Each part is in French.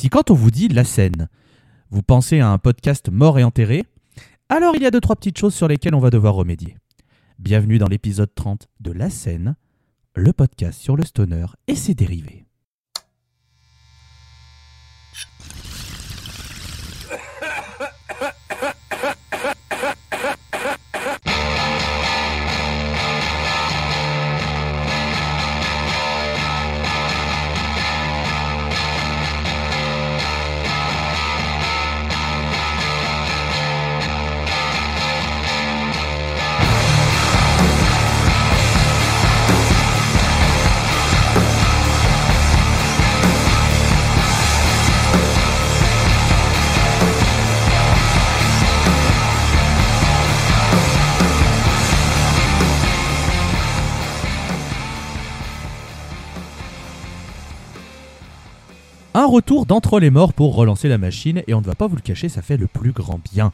Si quand on vous dit la scène, vous pensez à un podcast mort et enterré, alors il y a deux trois petites choses sur lesquelles on va devoir remédier. Bienvenue dans l'épisode 30 de La scène, le podcast sur le stoner et ses dérivés. Retour d'entre les morts pour relancer la machine et on ne va pas vous le cacher, ça fait le plus grand bien.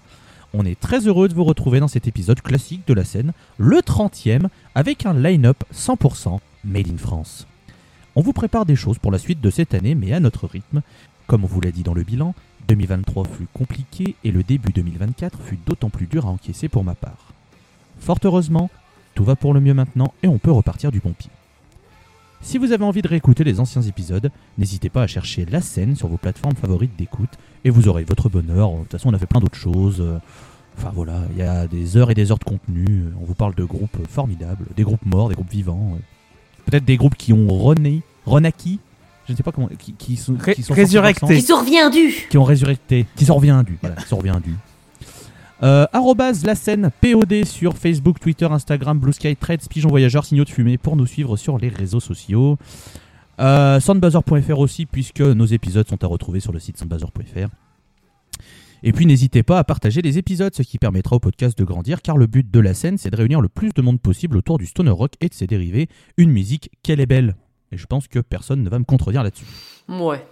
On est très heureux de vous retrouver dans cet épisode classique de la scène, le 30e, avec un line-up 100% made in France. On vous prépare des choses pour la suite de cette année, mais à notre rythme. Comme on vous l'a dit dans le bilan, 2023 fut compliqué et le début 2024 fut d'autant plus dur à encaisser pour ma part. Fort heureusement, tout va pour le mieux maintenant et on peut repartir du bon pied. Si vous avez envie de réécouter les anciens épisodes, n'hésitez pas à chercher la scène sur vos plateformes favorites d'écoute et vous aurez votre bonheur. De toute façon, on a fait plein d'autres choses. Euh, Enfin voilà, il y a des heures et des heures de contenu. On vous parle de groupes formidables, des groupes morts, des groupes vivants. euh. Peut-être des groupes qui ont rené, renaquis. Je ne sais pas comment. Qui, qui sont, qui sont résurrectés. Ils sont reviendus qui ont résurrecté, qui sont reviendus. Voilà, qui sont reviendus. Euh, la scène POD sur Facebook, Twitter, Instagram, Blue Sky, Threads, Pigeon Voyageur, Signaux de fumée pour nous suivre sur les réseaux sociaux. Euh, aussi, puisque nos épisodes sont à retrouver sur le site soundbuzzer.fr. Et puis n'hésitez pas à partager les épisodes, ce qui permettra au podcast de grandir, car le but de la scène, c'est de réunir le plus de monde possible autour du stoner rock et de ses dérivés. Une musique qu'elle est belle. Et je pense que personne ne va me contredire là-dessus. Ouais.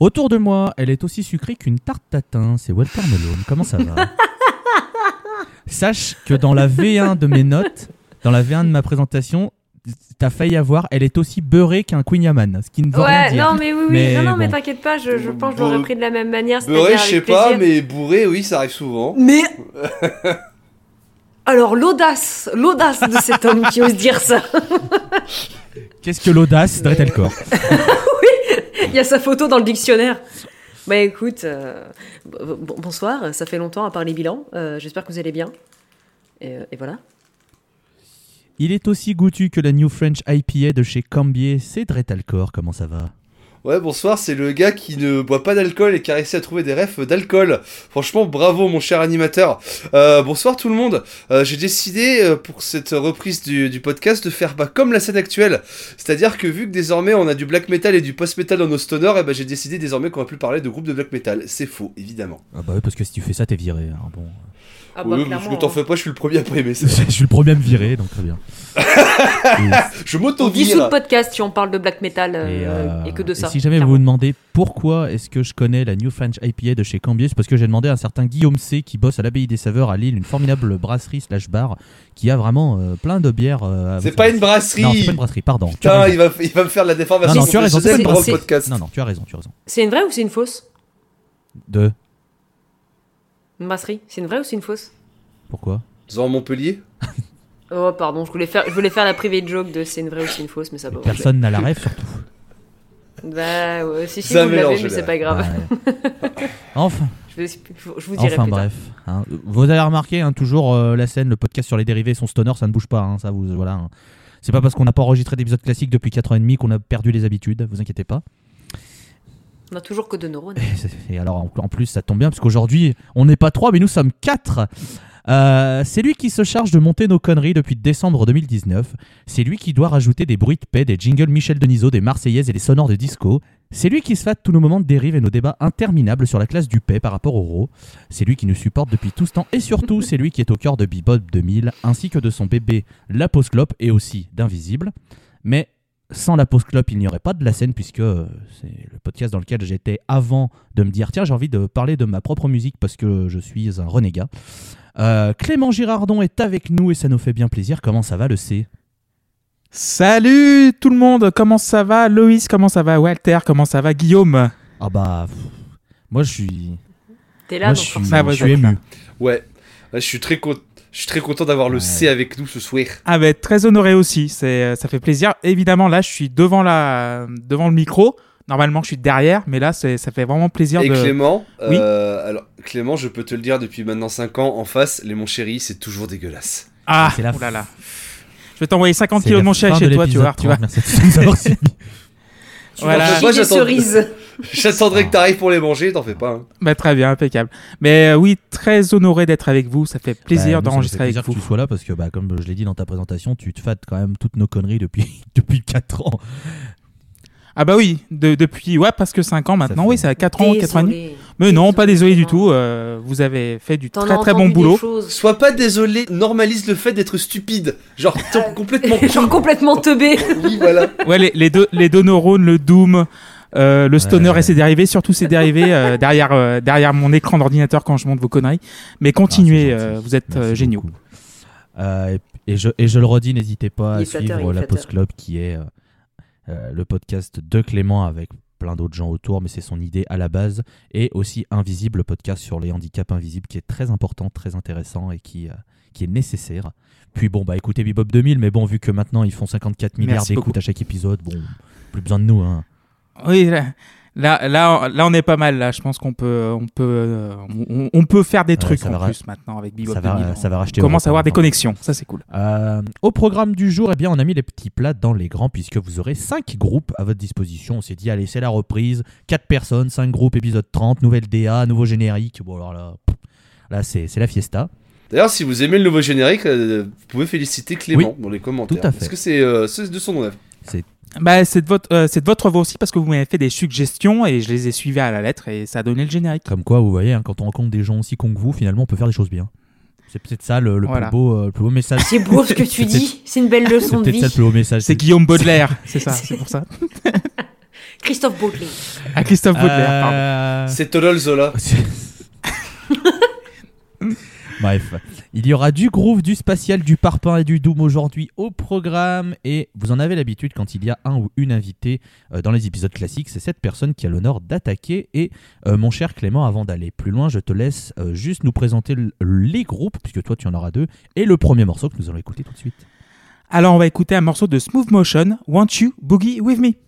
Autour de moi, elle est aussi sucrée qu'une tarte tatin. C'est Walter Melone. Comment ça va Sache que dans la V1 de mes notes, dans la V1 de ma présentation, t'as failli avoir, elle est aussi beurrée qu'un Queen Yaman, ce qui ne veut rien Ouais, dire. non, mais oui, oui. Mais non, non, mais t'inquiète pas, je, je pense que je l'aurais pris de la même manière. Beurré, je sais pas, plaisir. mais bourré, oui, ça arrive souvent. Mais. Alors, l'audace, l'audace de cet homme qui ose dire ça. Qu'est-ce que l'audace Dretelcore Il y a sa photo dans le dictionnaire. Bah écoute, euh, bonsoir, ça fait longtemps à part les bilans. euh, J'espère que vous allez bien. Et, euh, et voilà. Il est aussi goûtu que la New French IPA de chez Cambier. C'est Dretalcore. Comment ça va? Ouais, bonsoir, c'est le gars qui ne boit pas d'alcool et qui a réussi à trouver des refs d'alcool. Franchement, bravo mon cher animateur. Euh, bonsoir tout le monde. Euh, J'ai décidé euh, pour cette reprise du, podcast de faire bah, comme la scène actuelle. C'est-à-dire que vu que désormais on a du black metal et du post-metal dans nos stoners, et bah, j'ai décidé désormais qu'on va plus parler de groupes de black metal. C'est faux, évidemment. ah bah oui, parce que si tu fais ça, t'es viré. hein, Bon. Ah bah oui, parce que t'en fais pas, je suis le premier à pas aimer ça. je suis le premier à me virer, donc très bien. Je On m'auto dissout le podcast si on parle de black metal euh, Et, euh, et que de et ça. si jamais vous vous demandez pourquoi est-ce que je connais la New French IPA de chez Cambier, c'est parce que j'ai demandé à un certain Guillaume C qui bosse à l'abbaye des saveurs à Lille, une formidable brasserie slash bar qui a vraiment euh, plein de bières. euh, à C'est vous pas une brasserie. Non, c'est pas une brasserie, pardon. tu as Putain, raison. il va, il va me faire de la déformation Non, non, tu as raison, c'est professionnelle une pendant le brasserie. podcast. Non, non, tu as raison, tu as raison. C'est une vraie ou c'est une fausse? De Une brasserie C'est une vraie ou c'est une fausse Pourquoi Dans Montpellier Oh pardon, je voulais faire, je voulais faire la private joke de c'est une vraie ou c'est une fausse, mais ça va. Personne n'a la rêve surtout. Bah ouais, si si Ça vous l'avez, mais c'est pas grave. Ouais. enfin, Je, vous dirai enfin plus tard. bref. hein. Vous avez remarqué hein, toujours euh, la scène, le podcast sur les dérivés, son stoner, ça ne bouge pas. hein, ça vous voilà. hein. C'est pas parce qu'on n'a pas enregistré d'épisode classique depuis 4 ans et demi qu'on a perdu les habitudes. Vous inquiétez pas. On a toujours que deux neurones. Et alors en, plus ça tombe bien parce qu'aujourd'hui on n'est pas trois mais nous sommes quatre. Euh, c'est lui qui se charge de monter nos conneries depuis décembre 2019. C'est lui qui doit rajouter des bruits de paix, des jingles Michel Denisot, des Marseillaises et des sonores de disco. C'est lui qui se fâte tous nos moments de dérive et nos débats interminables sur la classe du paix par rapport au RAW. C'est lui qui nous supporte depuis tout ce temps et surtout c'est lui qui est au cœur de Bebop 2000 ainsi que de son bébé La et aussi d'Invisible. Mais sans la pause clope, il n'y aurait pas de la scène puisque euh, c'est le podcast dans lequel j'étais avant de me dire tiens j'ai envie de parler de ma propre musique parce que je suis un renégat. Euh, Clément Girardon est avec nous et ça nous fait bien plaisir. Comment ça va le C? Salut tout le monde, comment ça va? Loïs, comment ça va? Walter, comment ça va? Guillaume? Ah bah, pff, moi je suis, T'es là, moi donc je suis, forcément. Ah, ouais, je suis ému. Ouais, je suis très content. Je suis très content d'avoir le Ouais. C avec nous ce soir. Ah bah très honoré aussi, c'est euh, ça fait plaisir. Évidemment là je suis devant la devant le micro. Normalement je suis derrière, mais là c'est ça fait vraiment plaisir Et de Clément, Oui. euh, alors Clément, je peux te le dire depuis maintenant 5 ans, en face, les mon chéri, c'est toujours dégueulasse. Ah, C'est la oh là là. Je vais t'envoyer 50 C'est kilos de mon fin chez de toi, tu vois, tu vois. 30. Merci à tous de nous avoir suivis. Tu Voilà. Moi, j'attends- cerises. J'attendrai que t'arrives pour les manger, t'en fais pas. hein. Bah très bien, impeccable. Mais euh, oui, très honoré d'être avec vous, ça fait Bah, plaisir ça nous d'enregistrer avec plaisir vous. que tu sois là parce que, bah, comme je l'ai dit dans ta présentation, tu te fâtes quand même toutes nos conneries depuis, depuis 4 ans. Ah bah oui, de- depuis ouais, presque 5 ans maintenant, fait- oui, c'est à 4 ans, 4 ans et demi. Désolé. Mais non, pas désolé du tout, euh, vous avez fait du très très bon boulot. Sois pas désolé, normalise le fait d'être stupide. Genre, t'es complètement Genre complètement teubé. Oui, voilà. Ouais, les, les deux, les deux neurones, le Doom, euh, le Stoner Ouais. et ses dérivés, surtout ses dérivés euh, derrière, euh, derrière mon écran d'ordinateur quand je monte vos conneries. Mais continuez, Ah, euh, vous êtes euh, géniaux. Euh, et, et je, et je le redis, n'hésitez pas à flatteur, suivre la. Post Club qui est euh, euh, le podcast de Clément avec plein d'autres gens autour, mais c'est son idée à la base. Et aussi Invisible, le podcast sur les handicaps invisibles qui est très important, très intéressant et qui, euh, qui est nécessaire. Puis bon, bah écoutez Bebop 2000, mais bon, vu que maintenant ils font 54 milliards d'écoutes à chaque épisode, bon, plus besoin de nous. Hein. Oui, là, là, là, là, on est pas mal. Là, je pense qu'on peut, on peut, euh, on, on peut faire des trucs ça en plus maintenant avec Bebop ça va- 2000. ça va racheter On commence à avoir des connexions, ça c'est cool. Euh, au programme du jour, eh bien, on a mis les petits plats dans les grands puisque vous aurez 5 groupes à votre disposition. On s'est dit, allez, c'est la reprise. 4 personnes, 5 groupes, épisode 30, nouvelle DA, nouveau générique. Bon, alors là, là c'est c'est la fiesta. D'ailleurs, si vous aimez le nouveau générique, euh, vous pouvez féliciter Clément dans les commentaires. tout à fait. Parce que c'est euh, c'est de son nom. Bah, c'est de votre, euh, c'est de votre voix aussi parce que vous m'avez fait des suggestions et je les ai suivies à la lettre et ça a donné le générique. Comme quoi, vous voyez, hein, quand on rencontre des gens aussi cons que vous, finalement, on peut faire des choses bien. C'est peut-être ça le, le Voilà. plus beau, euh, le plus beau message. C'est beau ce que tu C'est dis. C'est une belle C'est leçon de peut-être ça le vie. plus beau message. C'est Guillaume Baudelaire, c'est ça, c'est pour ça. Christophe Baudelaire. À Christophe Baudelaire, pardon. Euh, C'est Tolol Zola. Bref, il y aura du groove, du spatial, du parpaing et du doom aujourd'hui au programme. Et vous en avez l'habitude quand il y a un ou une invitée euh, dans les épisodes classiques. C'est cette personne qui a l'honneur d'attaquer. Et euh, mon cher Clément, avant d'aller plus loin, je te laisse euh, juste nous présenter les groupes, puisque toi tu en auras deux. Et le premier morceau que nous allons écouter tout de suite. Alors, on va écouter un morceau de Smooth Motion, Want You Boogie With Me?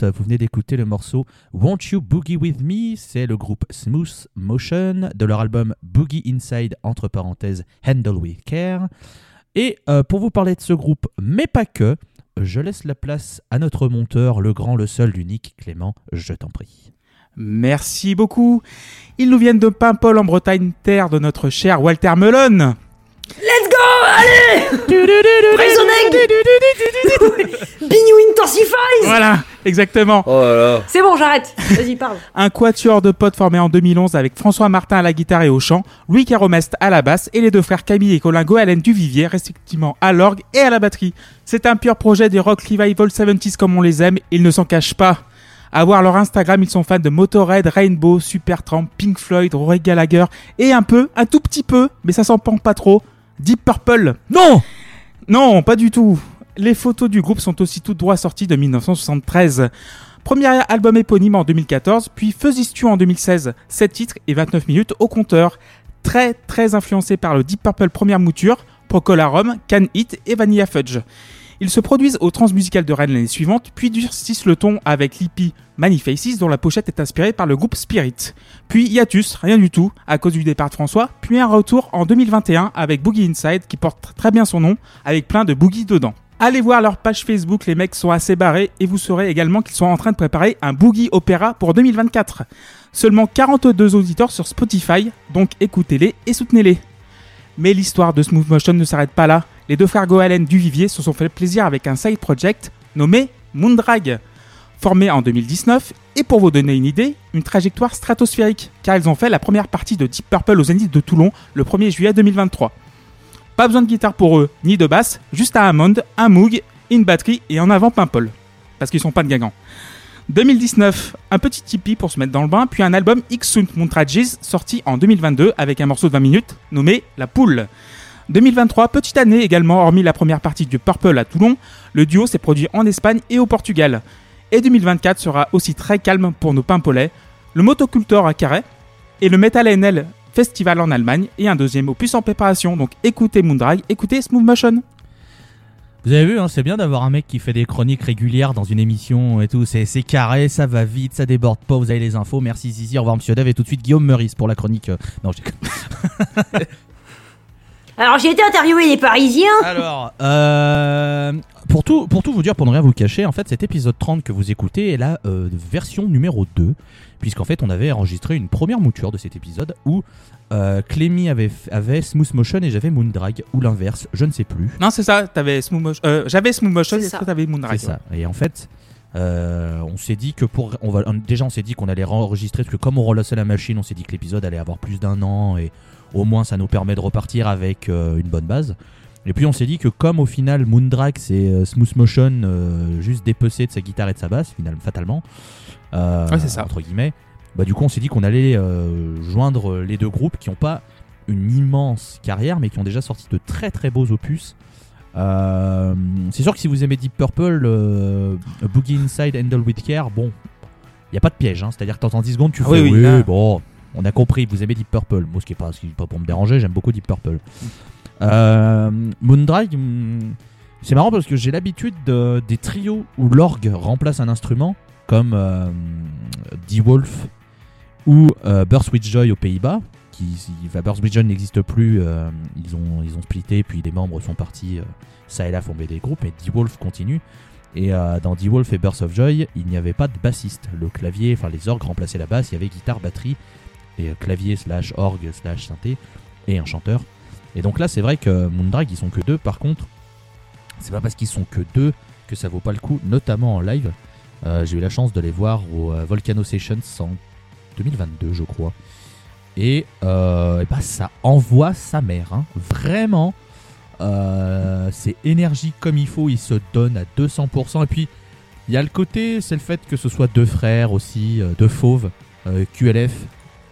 Épisode 30. Vous venez d'écouter le morceau Won't You Boogie With Me? C'est le groupe Smooth Motion de leur album Boogie Inside, entre parenthèses Handle With Care. Et euh, pour vous parler de ce groupe, mais pas que, je laisse la place à notre monteur, le grand, le seul, l'unique, Clément, je t'en prie. Merci beaucoup. Ils nous viennent de Paimpol en Bretagne, terre de notre cher Walter Melon. Allez Bignou Intensifies Voilà, exactement. Oh là là. C'est bon, j'arrête. Vas-y, parle. Un quatuor de potes formé en 2011 avec François Martin à la guitare et au chant, Louis Caromest à la basse et les deux frères Camille et Colin Goalen du Vivier, respectivement à l'orgue et à la batterie. C'est un pur projet des rock revival 70s comme on les aime, ils ne s'en cachent pas. À voir leur Instagram, ils sont fans de Motorhead, Rainbow, Supertramp, Pink Floyd, Roy Gallagher et un peu, un tout petit peu, mais ça s'en pend pas trop, Deep Purple. Non Non, pas du tout. Les photos du groupe sont aussi toutes droit sorties de 1973. Premier album éponyme en 2014, puis Fuzzy en 2016. 7 titres et 29 minutes au compteur. Très très influencé par le Deep Purple première mouture, Procolarum, Can It et Vanilla Fudge. Ils se produisent au Transmusical de Rennes l'année suivante, puis durcissent le ton avec l'hippie Faces dont la pochette est inspirée par le groupe Spirit. Puis hiatus, rien du tout, à cause du départ de François, puis un retour en 2021 avec Boogie Inside qui porte très bien son nom, avec plein de boogie dedans. Allez voir leur page Facebook, les mecs sont assez barrés et vous saurez également qu'ils sont en train de préparer un Boogie Opéra pour 2024. Seulement 42 auditeurs sur Spotify, donc écoutez-les et soutenez-les. Mais l'histoire de Smooth Motion ne s'arrête pas là. Les deux frères Goalen du Vivier se sont fait plaisir avec un side project nommé Moondrag. Formé en 2019, et pour vous donner une idée, une trajectoire stratosphérique, car ils ont fait la première partie de Deep Purple au Zénith de Toulon le 1er juillet 2023. Pas besoin de guitare pour eux, ni de basse, juste un Hammond, un Moog, une batterie et en avant Paimpol. Parce qu'ils sont pas de gagants. 2019, un petit Tipeee pour se mettre dans le bain, puis un album X Sunt Montrages sorti en 2022 avec un morceau de 20 minutes nommé La Poule. 2023, petite année également, hormis la première partie du Purple à Toulon, le duo s'est produit en Espagne et au Portugal. Et 2024 sera aussi très calme pour nos Pimpolais, le Motocultor à Carré et le Metal NL Festival en Allemagne et un deuxième opus en préparation. Donc écoutez Moondrag, écoutez Smooth Motion. Vous avez vu, hein, c'est bien d'avoir un mec qui fait des chroniques régulières dans une émission et tout. C'est c'est carré, ça va vite, ça déborde pas, vous avez les infos. Merci Zizi, au revoir Monsieur Dave et tout de suite Guillaume Meurice pour la chronique. euh, Non, déconne. Alors, j'ai été interviewé des Parisiens. Alors, euh, pour, tout, pour tout vous dire, pour ne rien vous cacher, en fait, cet épisode 30 que vous écoutez est la euh, version numéro 2, puisqu'en fait, on avait enregistré une première mouture de cet épisode où euh, Clémy avait, avait Smooth Motion et j'avais Moondrag, ou l'inverse, je ne sais plus. Non, c'est ça, t'avais Smooth Motion. euh, J'avais Smooth Motion C'est et ça. toi t'avais Moondrag. C'est ça. Et en fait, euh, on s'est dit que pour. On va, déjà, on s'est dit qu'on allait enregistrer, parce que comme on relançait la machine, on s'est dit que l'épisode allait avoir plus d'un an et au moins ça nous permet de repartir avec euh, une bonne base. Et puis on s'est dit que comme au final Moondrag c'est euh, Smooth Motion euh, juste dépecé de sa guitare et de sa basse, finalement, fatalement, Ouais, c'est ça. entre guillemets, bah du coup on s'est dit qu'on allait joindre les deux groupes qui n'ont pas une immense carrière mais qui ont déjà sorti de très très beaux opus. Euh, c'est sûr que si vous aimez Deep Purple, euh, Boogie Inside, Handle With Care, bon, il n'y a pas de piège, hein, c'est-à-dire que t'entends 10 secondes, tu Ah fais oui, oui, oui, là. bon, on a compris, vous aimez Deep Purple. Moi, ce qui est pas, pas pour me déranger, j'aime beaucoup Deep Purple. Euh, Moondrag, hum, c'est marrant parce que j'ai l'habitude de- des trios où l'orgue remplace un instrument, comme euh, D-Wolf ou euh, Burst with Joy aux Pays-Bas. Qui, enfin, Burst with Joy n'existe plus, euh, ils, ont, ils ont splitté, puis des membres sont partis, euh, ça et là, former des groupes, et D-Wolf continue. Et euh, dans D-Wolf et Burst of Joy, il n'y avait pas de bassiste. Le clavier, enfin les orgues remplaçaient la basse, il y avait guitare, batterie, euh, clavier slash orgue slash synthé, et un chanteur. Et donc là, c'est vrai que Moondrag, ils sont que deux. Par contre, c'est pas parce qu'ils sont que deux que ça vaut pas le coup, notamment en live. Euh, J'ai eu la chance de les voir au euh, Volcano Sessions en 2022, je crois. Et, bah, ça envoie sa mère. hein. Vraiment, c'est énergie comme il faut. Ils se donnent à 200%. Et puis, il y a le côté, c'est le fait que ce soit deux frères aussi, deux fauves, QLF,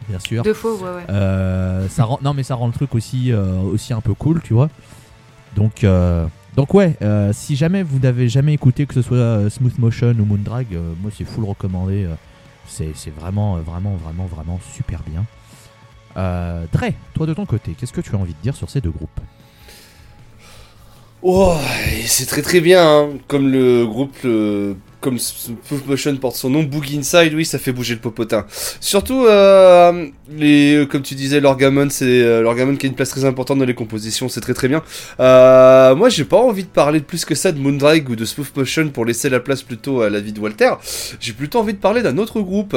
bien sûr. Deux faux, ouais, ouais. Euh, ça rend, non mais ça rend le truc aussi, euh, aussi un peu cool, tu vois. Donc, euh, donc ouais, euh, si jamais vous n'avez jamais écouté que ce soit Smooth Motion ou Moondrag, euh, moi c'est full recommandé. euh, c'est c'est vraiment, vraiment, vraiment, vraiment super bien. Euh, Dre, toi de ton côté, qu'est-ce que tu as envie de dire sur ces deux groupes? Oh, c'est très très bien, hein. comme le groupe, comme Smooth Motion porte son nom, Boogie Inside, oui, ça fait bouger le popotin. Surtout, euh, les, comme tu disais, l'orgamon, c'est euh, l'orgamon qui a une place très importante dans les compositions, c'est très très bien. Euh, moi, j'ai pas envie de parler de plus que ça de Moondrag ou de Smooth Motion pour laisser la place plutôt à la vie de Walter. J'ai plutôt envie de parler d'un autre groupe.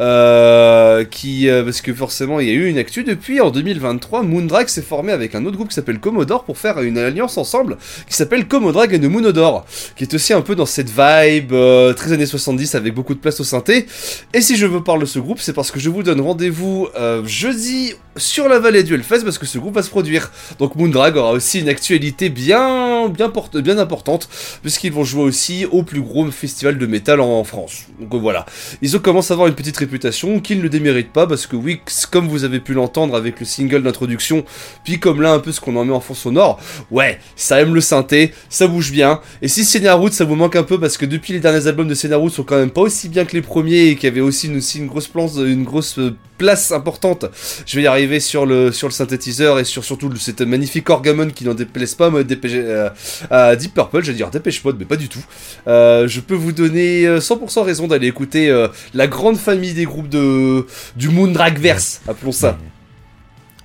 Euh, qui euh, parce que forcément il y a eu une actu depuis en 2023 Moondrag s'est formé avec un autre groupe qui s'appelle Commodore pour faire une alliance ensemble qui s'appelle Commodore and Moonodore qui est aussi un peu dans cette vibe euh, très années 70 avec beaucoup de place au synthé. Et si je veux parler de ce groupe c'est parce que je vous donne rendez-vous euh, jeudi sur la vallée du Hellfest parce que ce groupe va se produire donc Moondrag aura aussi une actualité bien bien, importante puisqu'ils vont jouer aussi au plus gros festival de métal en France donc euh, voilà ils ont commencé à avoir une petite réputation qu'ils ne déméritent pas parce que oui, comme vous avez pu l'entendre avec le single d'introduction, puis comme là un peu ce qu'on en met en fond sonore, ouais, ça aime le synthé, ça bouge bien. Et si Root ça vous manque un peu parce que depuis les derniers albums de Root sont quand même pas aussi bien que les premiers et qui avaient aussi une, aussi une grosse une grosse euh, place importante. Je vais y arriver sur le sur le synthétiseur et sur surtout le- cette magnifique orgamon qui n'en déplaise pas moi, DPG, euh, à Deep Purple, j'allais dire Dépêche Mode, mais pas du tout. Euh, je peux vous donner euh, 100% raison d'aller écouter euh, la grande famille des groupes de du Moondragverse, appelons ça.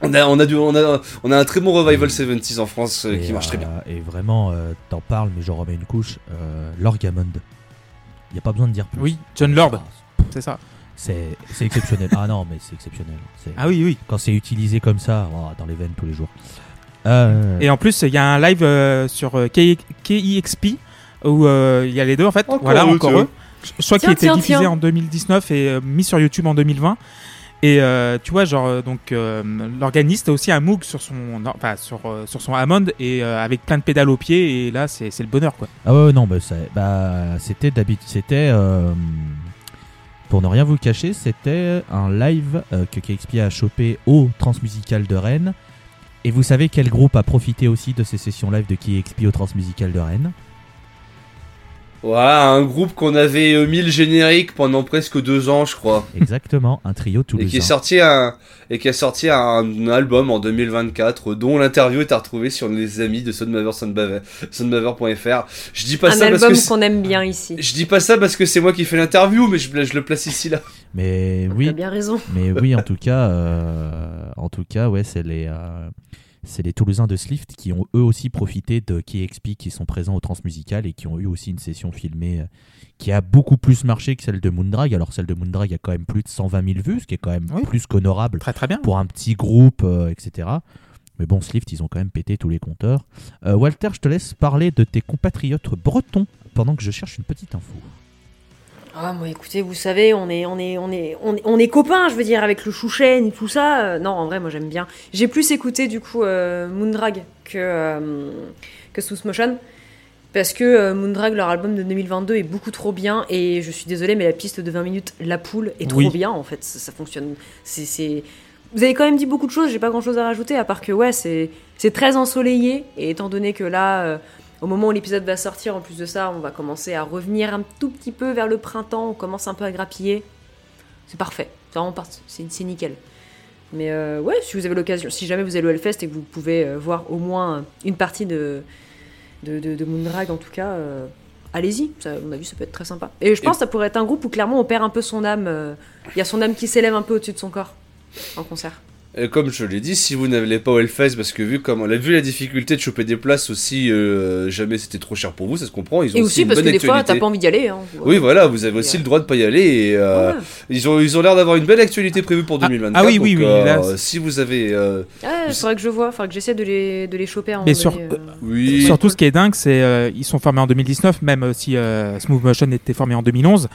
On a, on, a du, on, a, on a un très bon revival 70s en France euh, Et, qui marche très bien. euh, Et vraiment, euh, t'en parles, mais j'en remets une couche. Euh, L'Orgamond. Il n'y a pas besoin de dire plus. Oui, John Lord, c'est ça. C'est c'est exceptionnel. ah non, mais c'est exceptionnel. Ah oui, oui. Quand c'est utilisé comme ça, oh, dans les veines tous les jours. Euh, Et en plus, il y a un live euh, sur euh, K- KEXP où euh, il y a les deux en fait. Encore voilà, eux, encore eux. Je crois qu'il Tiens, était diffusé tiens. en 2019 et euh, mis sur YouTube en 2020. Et euh, tu vois, genre, donc euh, l'organiste a aussi un Moog sur son, non, enfin, sur, euh, sur son Hammond et euh, avec plein de pédales au pied. Et là, c'est c'est le bonheur quoi. Ah ouais, non, bah, bah, c'était d'habitude, c'était, euh, pour ne rien vous cacher, c'était un live euh, que KXP a chopé au Transmusical de Rennes. Et vous savez quel groupe a profité aussi de ces sessions live de KXP au Transmusical de Rennes? Voilà, un groupe qu'on avait euh, mis le générique pendant presque deux ans, je crois. Exactement, un trio Et qui est toulousain. sorti un et qui a sorti un album en 2024 dont l'interview est à retrouver sur les amis de Sonmaver.fr. Je dis pas Un ça parce album que qu'on aime bien ici. je dis pas ça parce que c'est moi qui fais l'interview mais je, je le place ici là. Mais T'as oui, bien raison. mais oui, en tout cas, euh, en tout cas, ouais, c'est les, euh, c'est les Toulousains de Slift qui ont eux aussi profité de KXP qui sont présents au Transmusical et qui ont eu aussi une session filmée euh, qui a beaucoup plus marché que celle de Moondrag. Alors celle de Moondrag a quand même plus de 120 000 vues, ce qui est quand même Oui. plus qu'honorable Très très bien. pour un petit groupe, euh, etc. Mais bon, Slift, ils ont quand même pété tous les compteurs. Euh, Walter, je te laisse parler de tes compatriotes bretons pendant que je cherche une petite info. Ah, moi, écoutez, vous savez, on est, on est, on est, on est, on est copains, je veux dire, avec le Chouchen et tout ça. Euh, non, en vrai, moi, j'aime bien. J'ai plus écouté, du coup, euh, Moondrag que, euh, que Smooth Motion. Parce que Moondrag, leur album de 2022, est beaucoup trop bien. Et je suis désolée, mais la piste de 20 minutes, La Poule, est trop bien, en fait. Ça, ça fonctionne. C'est. Vous avez quand même dit beaucoup de choses, j'ai pas grand chose à rajouter, à part que, ouais, c'est, c'est très ensoleillé. Et étant donné que là. Au moment où l'épisode va sortir, en plus de ça, on va commencer à revenir un tout petit peu vers le printemps, on commence un peu à grappiller. C'est parfait, c'est nickel. Mais euh, ouais, si vous avez l'occasion, si jamais vous allez au Hellfest et que vous pouvez euh, voir au moins une partie de, de, de, de Moondrag en tout cas, euh, allez-y, à mon avis ça peut être très sympa. Et je pense que ça pourrait être un groupe où clairement on perd un peu son âme, il y a son âme qui s'élève un peu au-dessus de son corps en concert. Et comme je l'ai dit, si vous n'allez pas au Hellfest, parce que vu comme on a vu la difficulté de choper des places aussi, euh, jamais c'était trop cher pour vous, ça se comprend. Ils ont Et aussi, aussi une parce que des fois t'as pas envie d'y aller. Hein. Oui, voilà, vous avez aussi le droit de pas y aller. Et, euh, Ouais. ils ont, ils ont l'air d'avoir une belle actualité prévue pour Ah, 2024. ah oui, oui, donc, oui, euh, là, si vous avez, euh, Ouais, il faudrait que je vois, faudrait que j'essaie de les, de les choper un Mais sur- euh. oui, Surtout, ce qui est dingue, c'est euh, ils sont formés en 2019, même euh, si euh, Smooth Motion était formé en 2011.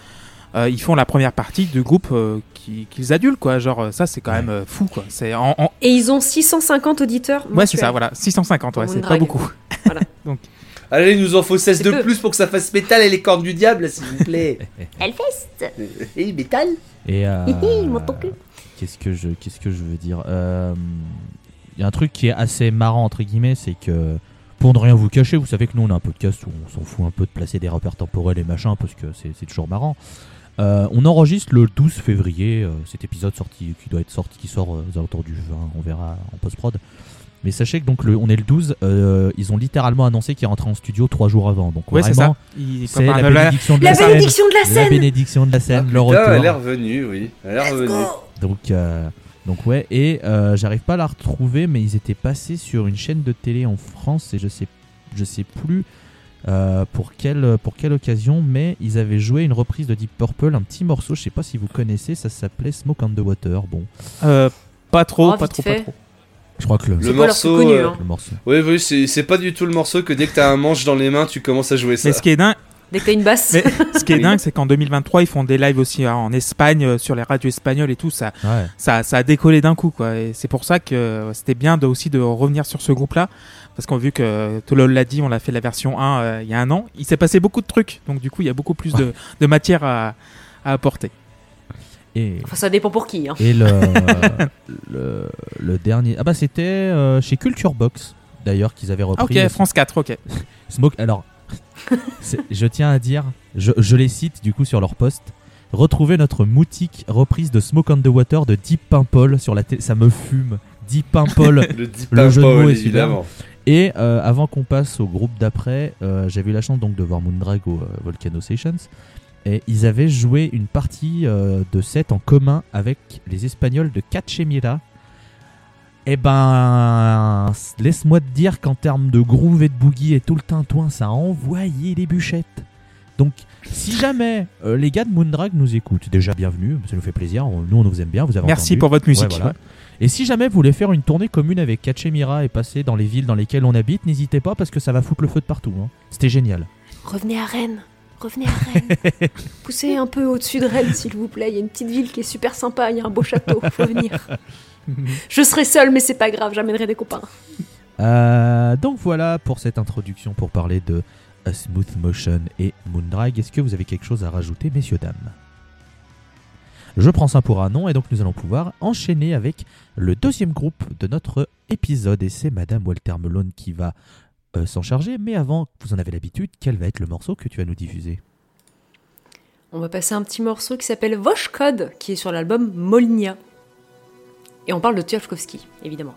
Euh, ils font la première partie du groupe euh, qui- qu'ils adulent, quoi. Genre, euh, ça, c'est quand Ouais. même euh, fou, quoi. C'est en, en- Et ils ont 650 auditeurs. Ouais, c'est ça, voilà. 650, ouais, c'est pas beaucoup. allez, il nous en faut 16 C'est de peu. plus pour que ça fasse métal et les cordes du diable, s'il vous plaît. Hellfest et métal Et euh, qu'est-ce que je qu'est-ce que je veux dire Euh, Il y a un truc qui est assez marrant entre guillemets, c'est que pour ne rien vous cacher, vous savez que nous on a un podcast où on s'en fout un peu de placer des repères temporels et machin parce que c'est c'est toujours marrant. Euh, on enregistre le 12 février, euh, cet épisode sorti qui doit être sorti, qui sort euh, aux alentours du 20, on verra en post prod. Mais sachez que donc le, on est le 12, euh, ils ont littéralement annoncé qu'ils rentraient en studio trois jours avant. Donc Ouais, c'est ça. La la- bénédiction de La la, scène. bénédiction de la La scène bénédiction de la Ah, scène, putain, le retour. elle est revenue, oui. Elle est revenue. Donc, euh, donc ouais, et euh, j'arrive pas à la retrouver, mais ils étaient passés sur une chaîne de télé en France et je sais, je sais plus euh, pour quelle pour quelle occasion, mais ils avaient joué une reprise de Deep Purple, un petit morceau, je sais pas si vous connaissez, ça s'appelait Smoke on the Water. Bon, Euh, pas trop, Oh, pas trop, fait. pas trop. je crois que le, morceau. connu, euh, hein. le morceau. Oui, oui, c'est c'est pas du tout le morceau que dès que t'as un manche dans les mains, tu commences à jouer ça. Mais ce qui est dingue, Dès que t'as une basse. mais ce qui est dingue, c'est qu'en 2023, ils font des lives aussi hein, en Espagne, sur les radios espagnoles et tout. Ça, Ouais. ça, ça a décollé d'un coup, quoi. Et c'est pour ça que c'était bien de, aussi de revenir sur ce groupe-là. Parce qu'on a vu que Tolol l'a dit, on l'a fait la version 1 euh, il y a un an. Il s'est passé beaucoup de trucs. Donc, du coup, il y a beaucoup plus de, de matière à, à apporter. Et Enfin, ça dépend pour qui. Hein. et le, le le dernier, ah bah c'était euh, chez Culture Box d'ailleurs qu'ils avaient Ah, repris. ok, France 4, ok. Smoke, alors, je tiens à dire, je, je les cite du coup sur leur post. Retrouvez notre moutique reprise de Smoke on the Water de Deep Pimple sur la télé. Ça me fume. Deep Pimple. Le Deep Le jeu de Purple, mots est évidemment. Et euh, avant qu'on passe au groupe d'après, euh, j'avais eu la chance donc de voir Moondrag au euh, Volcano Sessions. Et ils avaient joué une partie de set en commun avec les Espagnols de Cachemira. Et ben, laisse-moi te dire qu'en termes de groove et de boogie et tout le tintouin, ça a envoyé les bûchettes. Donc, si jamais euh, les gars de Moondrag nous écoutent, déjà bienvenue, ça nous fait plaisir. on- Nous, on vous aime bien, vous avez Merci entendu. pour votre musique. Ouais, voilà. Et si jamais vous voulez faire une tournée commune avec Cachemira et passer dans les villes dans lesquelles on habite, n'hésitez pas parce que ça va foutre le feu de partout. hein. C'était génial. Revenez à Rennes. Revenez à Rennes. Poussez un peu au-dessus de Rennes, s'il vous plaît. Il y a une petite ville qui est super sympa. Il y a un beau château. Faut venir. Je serai seule, mais c'est pas grave. J'amènerai des copains. Euh, donc voilà pour cette introduction pour parler de A Smooth Motion et Moondrag. Est-ce que vous avez quelque chose à rajouter, messieurs, dames? Je prends ça pour un non et donc nous allons pouvoir enchaîner avec le deuxième groupe de notre épisode et c'est Madame Walter Melone qui va euh, s'en charger. Mais avant, vous en avez l'habitude, quel va être le morceau que tu vas nous diffuser? On va passer un petit morceau qui s'appelle Vosh Code, qui est sur l'album Molnia. Et on parle de Tchaikovsky, évidemment.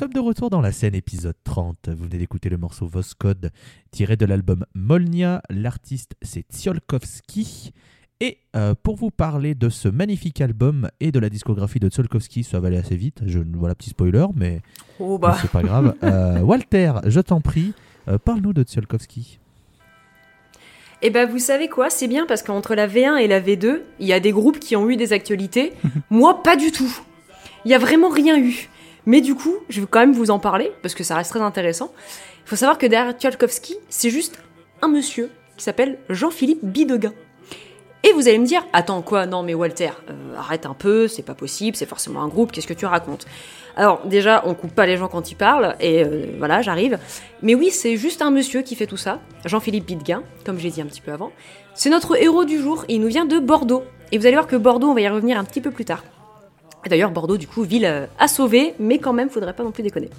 Sommes de retour dans la scène épisode 30. Vous venez d'écouter le morceau Voscode tiré de l'album Molnia. L'artiste c'est Tsiolkovski. Et euh, pour vous parler de ce magnifique album et de la discographie de Tsiolkovski, ça va aller assez vite. Je voilà petit spoiler, mais, Oh mais bah. c'est pas grave. Euh, Walter, je t'en prie, euh, parle-nous de Tsiolkovski. Et ben vous savez quoi, c'est bien parce qu'entre la V1 et la V2, il y a des groupes qui ont eu des actualités. Moi, pas du tout. Il y a vraiment rien eu. Mais du coup, je vais quand même vous en parler parce que ça reste très intéressant. Il faut savoir que derrière Tchalkovsky, c'est juste un monsieur qui s'appelle Jean-Philippe Bidegain. Et vous allez me dire, attends quoi, non mais Walter, euh, arrête un peu, c'est pas possible, c'est forcément un groupe, qu'est-ce que tu racontes? Alors déjà, on coupe pas les gens quand ils parlent, et euh, voilà, j'arrive. Mais oui, c'est juste un monsieur qui fait tout ça, Jean-Philippe Bidegain, comme j'ai dit un petit peu avant. C'est notre héros du jour, il nous vient de Bordeaux. Et vous allez voir que Bordeaux, on va y revenir un petit peu plus tard. D'ailleurs, Bordeaux, du coup, ville euh, à sauver, mais quand même, faudrait pas non plus déconner.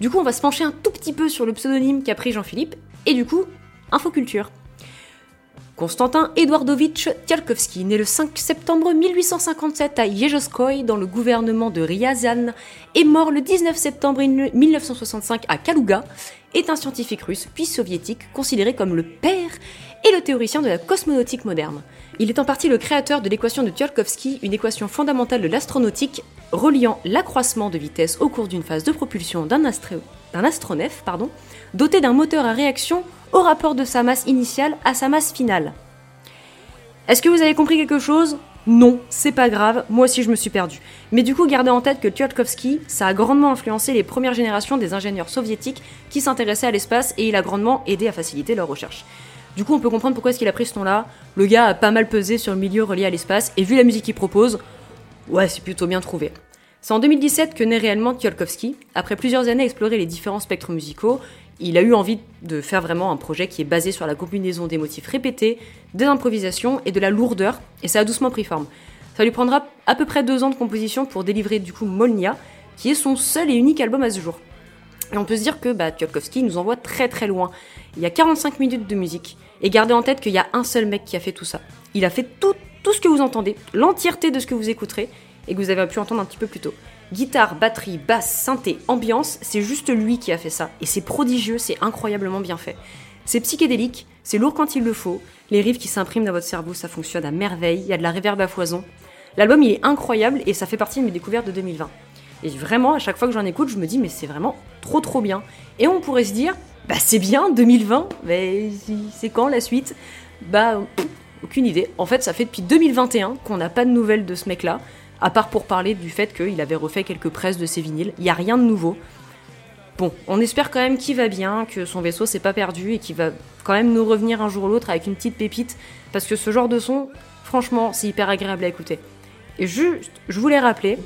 Du coup, on va se pencher un tout petit peu sur le pseudonyme qu'a pris Jean-Philippe, et du coup, infoculture. Constantin Eduardovitch Tialkovski, né le 5 septembre 1857 à Jejoskoï, dans le gouvernement de Ryazan, et mort le 19 septembre 1965 à Kaluga, est un scientifique russe puis soviétique considéré comme le père et le théoricien de la cosmonautique moderne. Il est en partie le créateur de l'équation de Tsiolkovsky, une équation fondamentale de l'astronautique reliant l'accroissement de vitesse au cours d'une phase de propulsion d'un astro- d'un astronef doté d'un moteur à réaction au rapport de sa masse initiale à sa masse finale. Est-ce que vous avez compris quelque chose? Non, c'est pas grave, moi aussi je me suis perdu. Mais du coup, gardez en tête que Tsiolkovsky, ça a grandement influencé les premières générations des ingénieurs soviétiques qui s'intéressaient à l'espace et il a grandement aidé à faciliter leur recherche. Du coup, on peut comprendre pourquoi est-ce qu'il a pris ce nom-là. Le gars a pas mal pesé sur le milieu relié à l'espace et vu la musique qu'il propose, ouais, c'est plutôt bien trouvé. C'est en 2017 que naît réellement Tsiolkovsky. Après plusieurs années à explorer les différents spectres musicaux, il a eu envie de faire vraiment un projet qui est basé sur la combinaison des motifs répétés, des improvisations et de la lourdeur, et ça a doucement pris forme. Ça lui prendra à peu près deux ans de composition pour délivrer du coup Molnia, qui est son seul et unique album à ce jour. Et on peut se dire que bah, nous envoie très très loin. Il y a 45 minutes de musique. Et gardez en tête qu'il y a un seul mec qui a fait tout ça. Il a fait tout, tout ce que vous entendez, l'entièreté de ce que vous écouterez, et que vous avez pu entendre un petit peu plus tôt. Guitare, batterie, basse, synthé, ambiance, c'est juste lui qui a fait ça. Et c'est prodigieux, c'est incroyablement bien fait. C'est psychédélique, c'est lourd quand il le faut. Les riffs qui s'impriment dans votre cerveau, ça fonctionne à merveille. Il y a de la réverb à foison. L'album, il est incroyable et ça fait partie de mes découvertes de 2020. Et vraiment, à chaque fois que j'en écoute, je me dis, mais c'est vraiment trop trop bien. Et on pourrait se dire, bah c'est bien, 2020, mais c'est quand la suite? Bah, aucune idée. En fait, ça fait depuis 2021 qu'on n'a pas de nouvelles de ce mec-là, à part pour parler du fait qu'il avait refait quelques presses de ses vinyles. Il n'y a rien de nouveau. Bon, on espère quand même qu'il va bien, que son vaisseau s'est pas perdu et qu'il va quand même nous revenir un jour ou l'autre avec une petite pépite, parce que ce genre de son, franchement, c'est hyper agréable à écouter. Et juste, je voulais rappeler,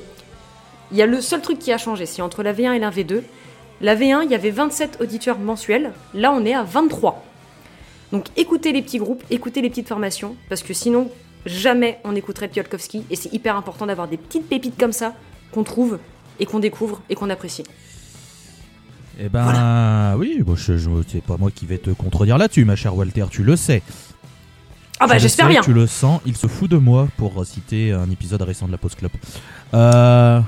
il y a le seul truc qui a changé, c'est entre la V1 et la V2. La V1, il y avait 27 auditeurs mensuels, là on est à 23. Donc écoutez les petits groupes, écoutez les petites formations, parce que sinon, jamais on écouterait Tsiolkovsky, et c'est hyper important d'avoir des petites pépites comme ça qu'on trouve et qu'on découvre et qu'on apprécie. Eh ben oui, bon, je, je- c'est pas moi qui vais te contredire là-dessus, ma chère Walter, tu le sais. Ah bah j'espère bien Tu le sens, il se fout de moi pour citer un épisode récent de la Post Club. Euh,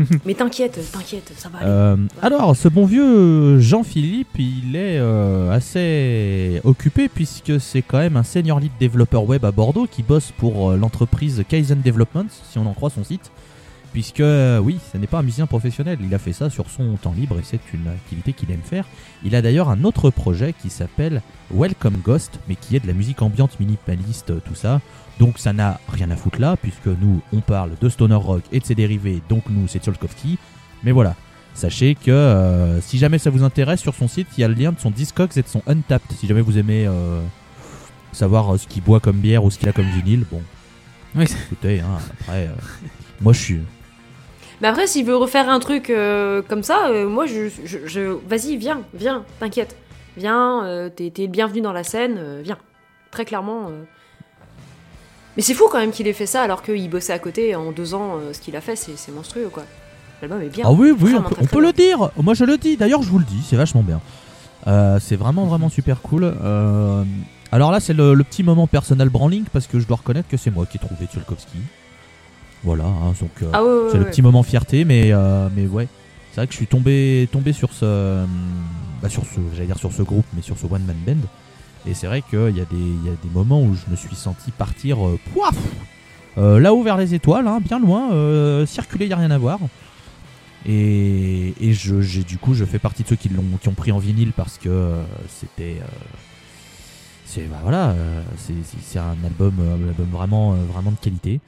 Mais t'inquiète, t'inquiète, ça va aller. euh, alors, ce bon vieux Jean-Philippe, il est euh, assez occupé puisque c'est quand même un senior lead développeur web à Bordeaux qui bosse pour euh, l'entreprise Kaizen Development, si on en croit son site. Puisque, euh, oui, ce n'est pas un musicien professionnel, il a fait ça sur son temps libre et c'est une activité qu'il aime faire. Il a d'ailleurs un autre projet qui s'appelle Welcome Ghost, mais qui est de la musique ambiante minimaliste, tout ça. Donc ça n'a rien à foutre là, puisque nous, on parle de stoner rock et de ses dérivés, donc nous, c'est Tcholkovsky. Mais voilà, sachez que euh, si jamais ça vous intéresse, sur son site, il y a le lien de son Discogs et de son Untapped. Si jamais vous aimez euh, savoir euh, ce qu'il boit comme bière ou ce qu'il a comme vinyle, bon, Oui. écoutez, hein, après, euh, moi je suis... Mais après, s'il veut refaire un truc euh, comme ça, euh, moi, je, je, je- vas-y, viens, viens, t'inquiète. Viens, euh, t'es le bienvenu dans la scène, euh, viens. Très clairement. Mais c'est fou quand même qu'il ait fait ça alors qu'il bossait à côté en deux ans. euh, ce qu'il a fait, c'est c'est monstrueux, quoi. L'album est bien. Ah oui, oui, on Vraiment peut, très, on très peut le dire. Moi, je le dis. D'ailleurs, je vous le dis, c'est vachement bien. Euh, c'est vraiment, vraiment super cool. Euh, alors là, c'est le, le petit moment personal branding parce que je dois reconnaître que c'est moi qui ai trouvé Tchaikovsky. Voilà, hein, donc euh, Ah ouais, ouais, c'est le ouais. petit moment fierté, mais, euh, mais ouais. c'est vrai que je suis tombé, tombé sur ce, bah, sur ce, j'allais dire sur ce groupe, mais sur ce one man band. Et c'est vrai qu'il y, a des- il y a des moments où je me suis senti partir euh, pouaf, euh, là-haut vers les étoiles, hein, bien loin, euh, circuler, y a rien à voir. Et, je, du coup, je fais partie de ceux qui, l'ont, qui ont pris en vinyle parce que c'était. c'est, bah, voilà, c'est, un album, album vraiment, vraiment de qualité.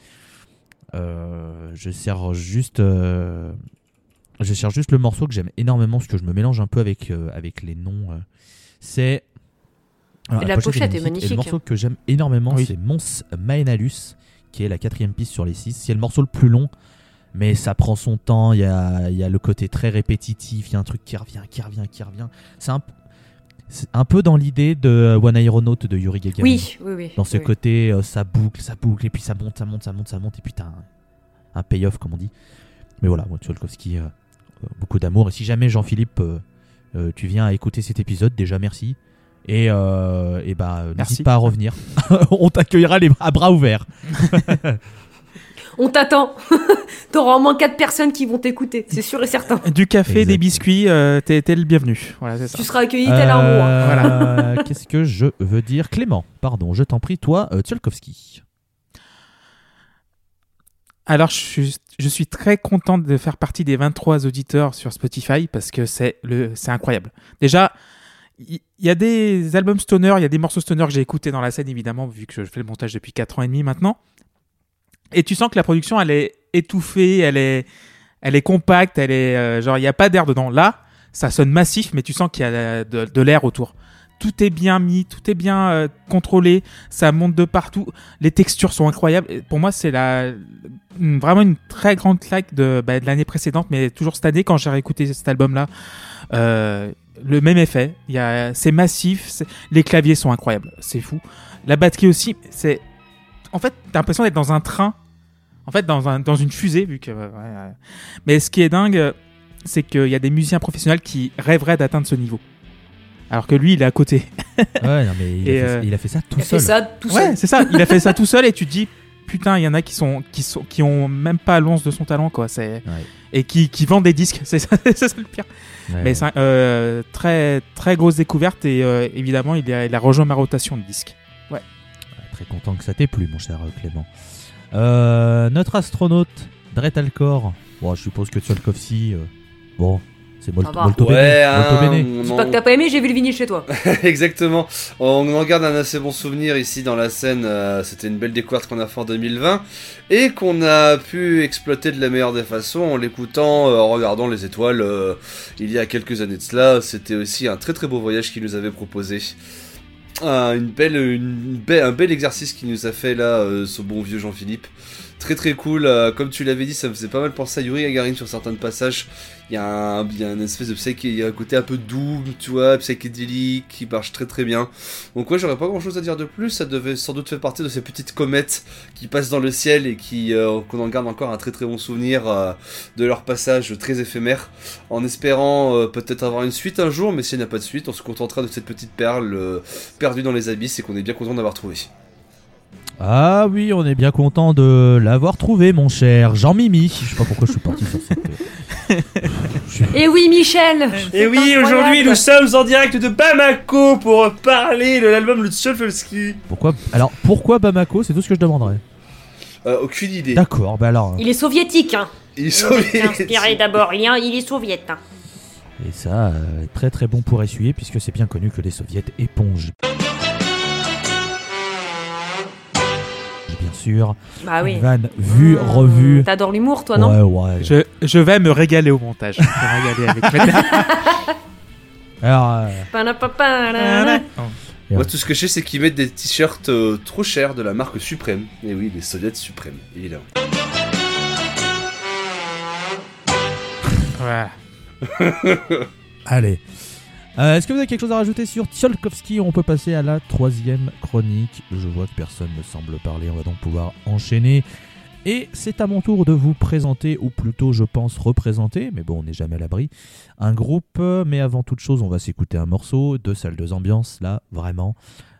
Je sers juste. je cherche juste le morceau que j'aime énormément parce que je me mélange un peu avec, avec les noms. C'est. Alors, Et la pochette est Et magnifique. le morceau que j'aime énormément, Oui. c'est Mons Maenalus, qui est la quatrième piste sur les six. C'est le morceau le plus long, mais ça prend son temps. Il y a, il y a le côté très répétitif. Il y a un truc qui revient, qui revient, qui revient. C'est un, un peu dans l'idée de One Aeronaut de Yuri Gagarin. Oui, oui, oui. Dans ce oui. côté, euh, ça boucle, ça boucle, et puis ça monte, ça monte, ça monte, ça monte, et puis t'as un, un payoff, comme on dit. Mais voilà, euh, euh, beaucoup d'amour. Et si jamais Jean-Philippe, euh, euh, tu viens à écouter cet épisode, déjà merci. Et, euh, et bah, Merci. n'hésite pas à revenir. on t'accueillera les bras, à bras ouverts. On t'attend. T'auras au moins 4 personnes qui vont t'écouter, c'est sûr et certain. Du café, des biscuits, euh, t'es le bienvenu. Voilà, c'est ça. Tu seras accueilli tel un roi. Euh, Qu'est-ce que je veux dire Clément, pardon, je t'en prie, toi, euh, Tsiolkovsky. Alors, je suis, je suis très content de faire partie des 23 auditeurs sur Spotify parce que c'est le, c'est incroyable. Déjà, il y, a des albums stoner, il y a des morceaux stoner que j'ai écoutés dans la scène, évidemment, vu que je fais le montage depuis 4 ans et demi maintenant. Et tu sens que la production, elle est étouffée, elle est, elle est compacte, elle est, euh, genre, il n'y a pas d'air dedans. Là, ça sonne massif, mais tu sens qu'il y a de, l'air autour. Tout est bien mis, tout est bien euh, contrôlé, ça monte de partout. Les textures sont incroyables. Pour moi, c'est la, vraiment une très grande claque de, bah, de l'année précédente, mais toujours cette année quand j'ai réécouté cet album-là. Euh, le même effet. Il y a, c'est massif, c'est- les claviers sont incroyables, c'est fou. La batterie aussi, c'est, en fait, t'as l'impression d'être dans un train, en fait, dans, un, dans une fusée, vu que. ouais, ouais. Mais ce qui est dingue, c'est qu'il y a des musiciens professionnels qui rêveraient d'atteindre ce niveau. Alors que lui, il est à côté. Ouais, non, mais il, a, fait, euh, il a fait ça tout Il a fait seul. ça tout Ouais, seul. c'est ça. Il a fait ça tout seul et tu te dis, putain, il y en a qui sont, qui sont, qui ont même pas l'once de son talent, quoi. C'est Ouais. et qui, qui vendent des disques. C'est ça, c'est ça le pire. Ouais, Mais c'est un- euh, très, très grosse découverte et euh, évidemment, il a, il a rejoint ma rotation de disques. Très content que ça t'ait plu, mon cher euh, Clément. Euh, notre astronaute, Dret Alcor. Bon, je suppose que Tsiolkovsky, euh, bon, c'est molto, molto Ouais, bene. molto hein, bene. on Dis pas que t'as pas aimé, j'ai vu le vinyle chez toi. Exactement. On en garde un assez bon souvenir ici dans la scène. euh, C'était une belle découverte qu'on a fait en 2020 et qu'on a pu exploiter de la meilleure des façons en l'écoutant, euh, en regardant les étoiles. euh, il y a quelques années de cela, c'était aussi un très très beau voyage qu'il nous avait proposé. Une belle, une belle- un bel exercice qu'il nous a fait là, ce bon vieux Jean-Philippe. Très très cool. euh, comme tu l'avais dit, ça me faisait pas mal penser à Yuri Gagarin sur certains passages. Il y a une espèce de psyché, il y a un côté un peu doux, tu vois, psychédélique, qui marche très très bien. Donc ouais, j'aurais pas grand chose à dire de plus. Ça devait sans doute faire partie de ces petites comètes qui passent dans le ciel et qui euh, qu'on en garde encore un très très bon souvenir euh, de leur passage très éphémère. En espérant peut-être avoir une suite un jour, mais s'il n'y a pas de suite, on se contentera de cette petite perle perdue dans les abysses et qu'on est bien content d'avoir trouvé. Ah oui, on est bien content de l'avoir trouvé, mon cher Jean-Mimi. Je sais pas pourquoi je suis parti sur cette. euh, je suis- Et oui, Michel Et c'est oui, aujourd'hui nous sommes en direct de Bamako pour parler de l'album Le Tcholfelski. Pourquoi Alors, pourquoi Bamako C'est tout ce que je demanderais. Euh, aucune idée. D'accord, bah alors. Il est soviétique, hein. Il est inspiré d'abord, il est, il est soviète. hein. Et ça, euh, très très bon pour essuyer, puisque c'est bien connu que les soviets épongent. Bah oui. une vanne vue, Mmh, revue. T'adores l'humour, toi, non ouais, ouais. Je, je vais me régaler au montage. Je vais me régaler avec Alors, euh. Moi, tout ce que je sais, c'est qu'ils mettent des t-shirts euh, trop chers de la marque Suprême. Et oui, les soviets suprêmes, évidemment. Voilà. allez. Euh, Est-ce que vous avez quelque chose à rajouter sur Tsiolkovsky On peut passer à la troisième chronique. Je vois que personne ne semble parler, on va donc pouvoir enchaîner. Et c'est à mon tour de vous présenter, ou plutôt je pense représenter, mais bon on n'est jamais à l'abri, un groupe. Mais avant toute chose, on va s'écouter un morceau de salle de ambiance, là, vraiment.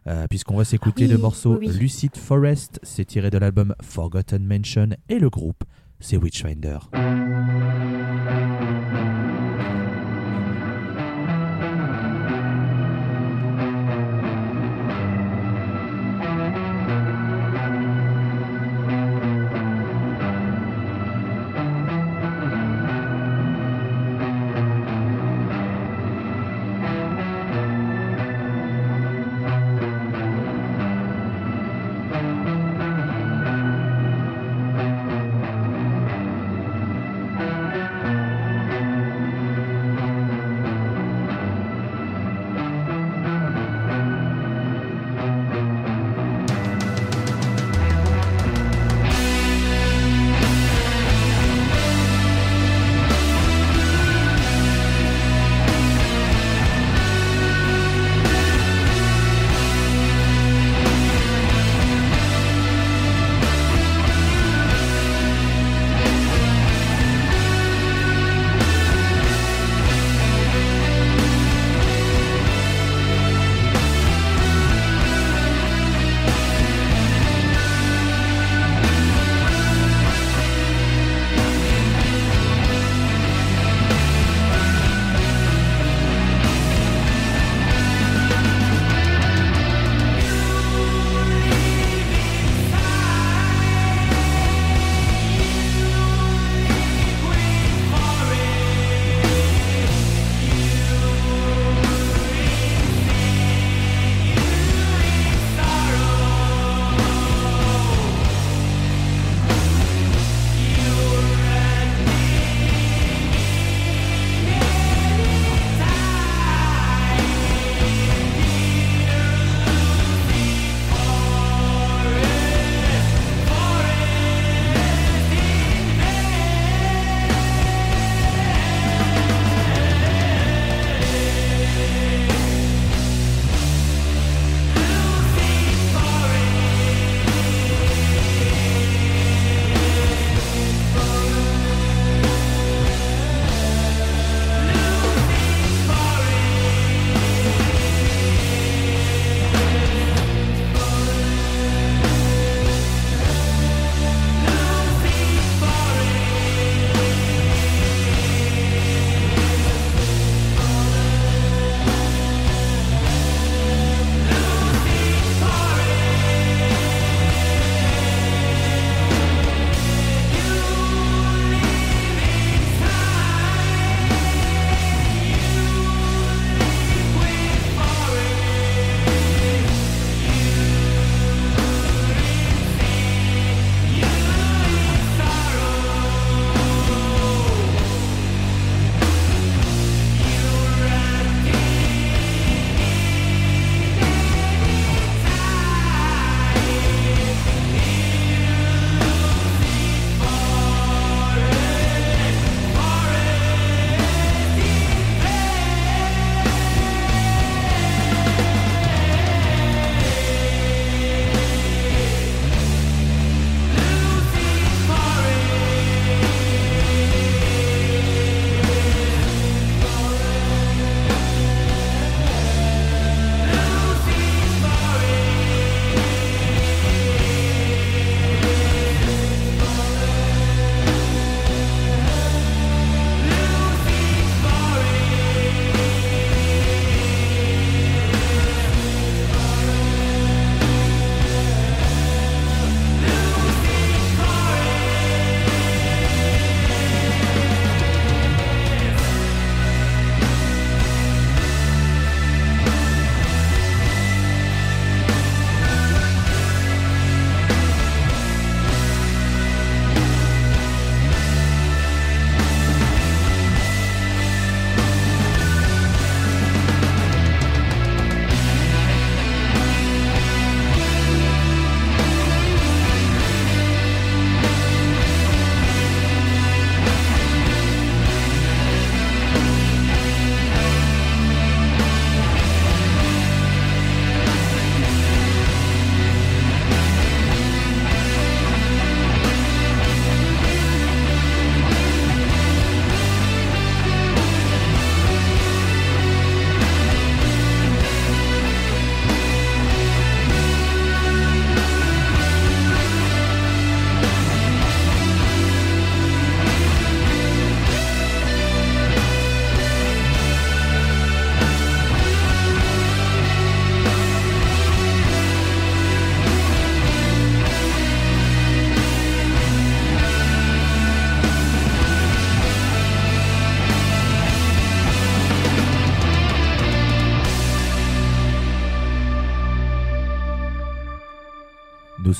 Euh, Puisqu'on va s'écouter oui, le morceau oui. Lucid Forest, c'est tiré de l'album Forgotten Mansion, et le groupe, c'est Witchfinder.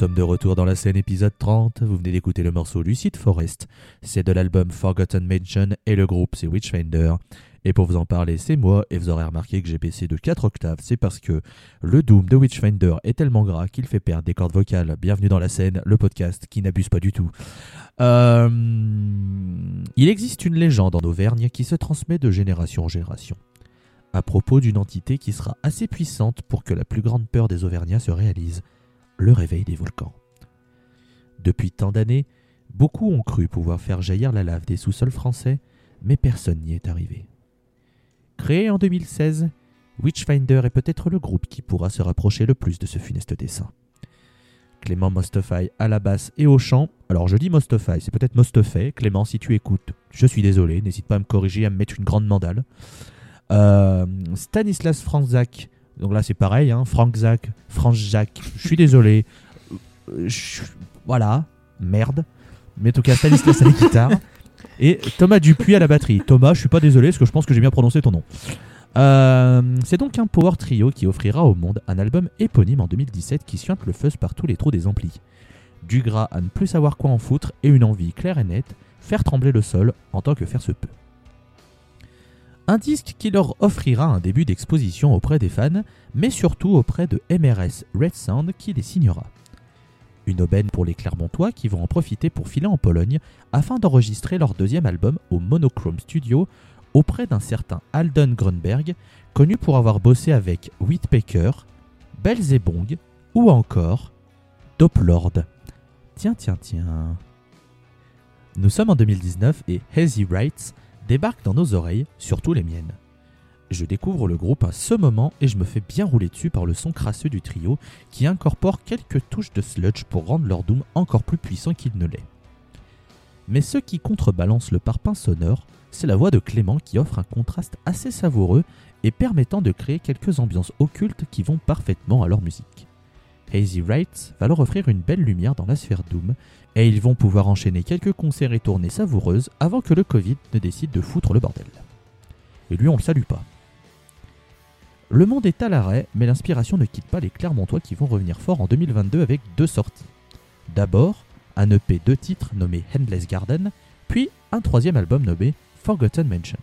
Sommes de retour dans la scène épisode 30. Vous venez d'écouter le morceau Lucid Forest. C'est de l'album Forgotten Mansion et le groupe c'est Witchfinder. Et pour vous en parler, c'est moi, et vous aurez remarqué que j'ai baissé de 4 octaves, c'est parce que le Doom de Witchfinder est tellement gras qu'il fait perdre des cordes vocales. Bienvenue dans la scène, le podcast qui n'abuse pas du tout. Euh, Il existe une légende en Auvergne qui se transmet de génération en génération. À propos d'une entité qui sera assez puissante pour que la plus grande peur des Auvergnats se réalise, le réveil des volcans. Depuis tant d'années, beaucoup ont cru pouvoir faire jaillir la lave des sous-sols français, mais personne n'y est arrivé. Créé en 2016, Witchfinder est peut-être le groupe qui pourra se rapprocher le plus de ce funeste dessin. Clément Mostofai à la basse et au chant. Alors je dis Mostofai, c'est peut-être Mostofai. Clément, si tu écoutes, je suis désolé, n'hésite pas à me corriger, à me mettre une grande mandale. Euh, Stanislas Franzak, donc là c'est pareil, hein, Frank Zach, Franz Jacques, je suis désolé. Voilà, merde. Mais en tout cas, Stanislas la guitare. Et Thomas Dupuis à la batterie. Thomas, je suis pas désolé parce que je pense que j'ai bien prononcé ton nom. Euh, c'est donc un power trio qui offrira au monde un album éponyme en 2017 qui suinte le fuzz par tous les trous des amplis. Du gras à ne plus savoir quoi en foutre et une envie claire et nette, faire trembler le sol en tant que faire se peut. Un disque qui leur offrira un début d'exposition auprès des fans, mais surtout auprès de MRS Red Sound qui les signera. Une aubaine pour les Clermontois qui vont en profiter pour filer en Pologne afin d'enregistrer leur deuxième album au Monochrome Studio auprès d'un certain Alden Grunberg, connu pour avoir bossé avec Whitpecker, Belzebong ou encore Doplord. Tiens, tiens, tiens. Nous sommes en 2019 et Hazy Rights débarque dans nos oreilles, surtout les miennes. Je découvre le groupe à ce moment et je me fais bien rouler dessus par le son crasseux du trio qui incorpore quelques touches de sludge pour rendre leur doom encore plus puissant qu'il ne l'est. Mais ce qui contrebalance le parpaing sonore, c'est la voix de Clément qui offre un contraste assez savoureux et permettant de créer quelques ambiances occultes qui vont parfaitement à leur musique. Hazy Rights va leur offrir une belle lumière dans la sphère Doom, et ils vont pouvoir enchaîner quelques concerts et tournées savoureuses avant que le Covid ne décide de foutre le bordel. Et lui, on le salue pas. Le monde est à l'arrêt, mais l'inspiration ne quitte pas les Clermontois qui vont revenir fort en 2022 avec deux sorties. D'abord, un EP deux titres nommé Endless Garden, puis un troisième album nommé Forgotten Mansion.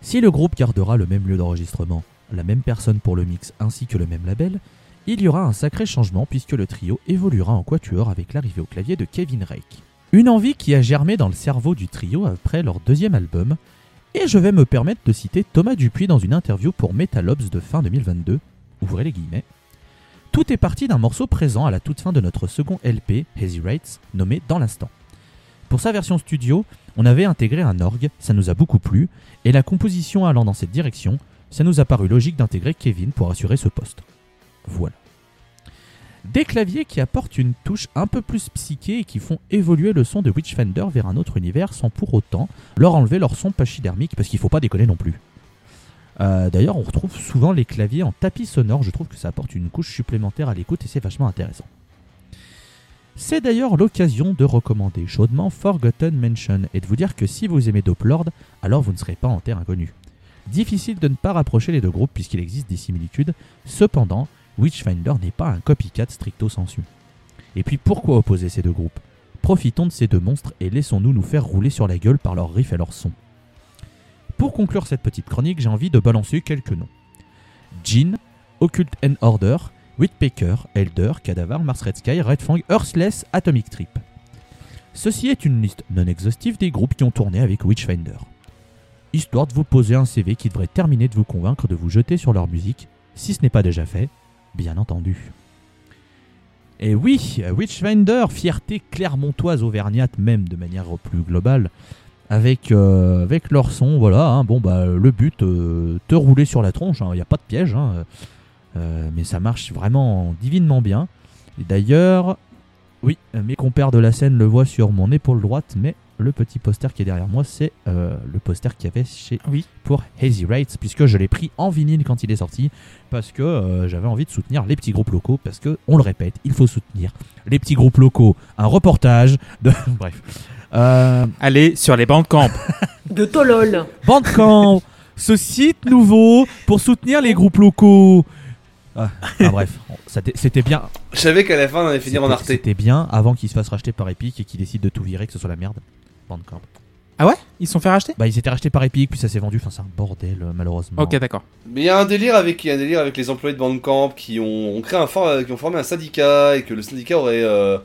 Si le groupe gardera le même lieu d'enregistrement, la même personne pour le mix ainsi que le même label, il y aura un sacré changement puisque le trio évoluera en quatuor avec l'arrivée au clavier de Kevin Rake. Une envie qui a germé dans le cerveau du trio après leur deuxième album, et je vais me permettre de citer Thomas Dupuis dans une interview pour Metalobs de fin 2022, ouvrez les guillemets. Tout est parti d'un morceau présent à la toute fin de notre second LP, Hazy Rights, nommé Dans l'instant. Pour sa version studio, on avait intégré un orgue, ça nous a beaucoup plu, et la composition allant dans cette direction, ça nous a paru logique d'intégrer Kevin pour assurer ce poste. Voilà. Des claviers qui apportent une touche un peu plus psyché et qui font évoluer le son de Witchfinder vers un autre univers sans pour autant leur enlever leur son pachydermique parce qu'il faut pas déconner non plus. Euh, D'ailleurs, on retrouve souvent les claviers en tapis sonore, je trouve que ça apporte une couche supplémentaire à l'écoute et c'est vachement intéressant. C'est d'ailleurs l'occasion de recommander chaudement Forgotten Mansion et de vous dire que si vous aimez Doplord, alors vous ne serez pas en terre inconnue. Difficile de ne pas rapprocher les deux groupes puisqu'il existe des similitudes, cependant, Witchfinder n'est pas un copycat stricto sensu. Et puis pourquoi opposer ces deux groupes? Profitons de ces deux monstres et laissons-nous nous faire rouler sur la gueule par leurs riffs et leurs sons. Pour conclure cette petite chronique, j'ai envie de balancer quelques noms. Jean, Occult and Order, Whitpecker, Elder, Cadaver, Mars Red Sky, Red Fang, Earthless, Atomic Trip. Ceci est une liste non exhaustive des groupes qui ont tourné avec Witchfinder. Histoire de vous poser un CV qui devrait terminer de vous convaincre de vous jeter sur leur musique, si ce n'est pas déjà fait, bien entendu. Et oui, Witchfinder, fierté clermontoise auvergnate même de manière plus globale, avec, euh, avec leur son, voilà, hein, bon bah le but, euh, te rouler sur la tronche, il n'y a pas de piège, hein, euh, mais ça marche vraiment divinement bien. Et d'ailleurs, oui, mes compères de la scène le voient sur mon épaule droite, mais le petit poster qui est derrière moi, c'est euh, le poster qu'il y avait chez Oui. pour Hazy Rights, puisque je l'ai pris en vinyle quand il est sorti, parce que euh, j'avais envie de soutenir les petits groupes locaux, parce que, on le répète, il faut soutenir les petits groupes locaux. Un reportage de... Bref. Euh, Allez sur les bancs de camp. De Tolol. Bandcamp, ce site nouveau pour soutenir les groupes locaux. Ah, enfin, bref, c'était bien. Je savais qu'à la fin, on allait finir en Arte. C'était bien avant qu'il se fasse racheter par Epic et qu'il décide de tout virer, que ce soit la merde. Bandcamp. Ah ouais? Ils se sont fait racheter? Bah, ils étaient rachetés par Epic, puis ça s'est vendu. Enfin, c'est un bordel, euh, malheureusement. Ok, d'accord. Mais il y a un délire avec, il y a un délire avec les employés de Bandcamp qui ont, ont créé un for- qui ont formé un syndicat et que le syndicat aurait euh,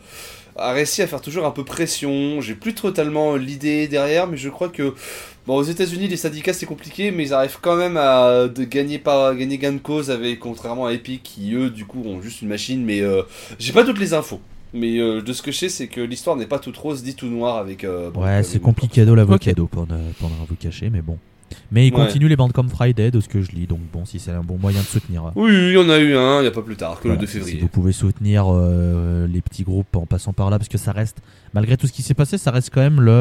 a réussi à faire toujours un peu pression. J'ai plus totalement l'idée derrière, mais je crois que bon aux États-Unis les syndicats c'est compliqué, mais ils arrivent quand même à de gagner par gagner gain de cause avec contrairement à Epic qui eux du coup ont juste une machine. Mais euh, j'ai pas toutes les infos. Mais euh, de ce que je sais, c'est que l'histoire n'est pas toute rose, dit tout noir avec. euh, Ouais, c'est Bandcamp. complicado l'avocado pour, ne, pour ne vous cacher, mais bon. Mais il Ouais. continue les Bandcamp Friday de ce que je lis, donc bon, si c'est un bon moyen de soutenir. Oui, il y en a eu un, il y a pas plus tard que Voilà, le 2 si- février. Si vous pouvez soutenir les petits groupes en passant par là, parce que ça reste, malgré tout ce qui s'est passé, ça reste quand même le,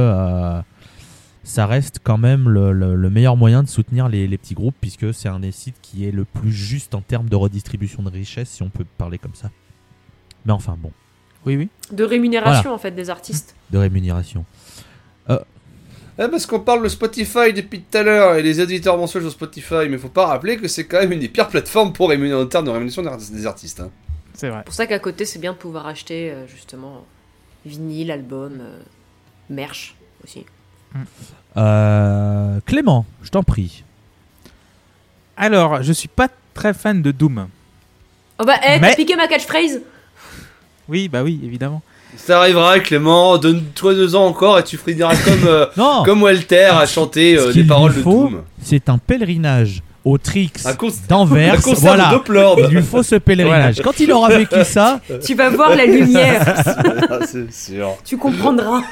ça reste quand même le, le- le meilleur moyen de soutenir les, les petits groupes, puisque c'est un des sites qui est le plus juste en termes de redistribution de richesse, si on peut parler comme ça. Mais enfin bon, Oui, oui. De rémunération en fait des artistes. de rémunération. Ah, parce qu'on parle de Spotify depuis tout à l'heure et les éditeurs mensuels sur Spotify, mais faut pas rappeler que c'est quand même une des pires plateformes pour rémunérer en termes de rémunération des artistes. hein. C'est vrai. C'est pour ça qu'à côté c'est bien de pouvoir acheter euh, justement vinyle, album, euh, merch aussi. Euh, Clément, je t'en prie. Alors, je suis pas très fan de Doom. Oh bah, eh, Mais- piqué ma catchphrase Oui, bah oui, évidemment. Ça arrivera, Clément, donne-toi deux ans encore et tu finiras comme, euh, comme Walter à chanter euh, des paroles de Doom. c'est un pèlerinage au Trix d'Anvers. Un concert Voilà. de. Il lui faut ce pèlerinage. Quand il aura vécu ça, Tu vas voir la lumière, Ah, c'est sûr. tu comprendras.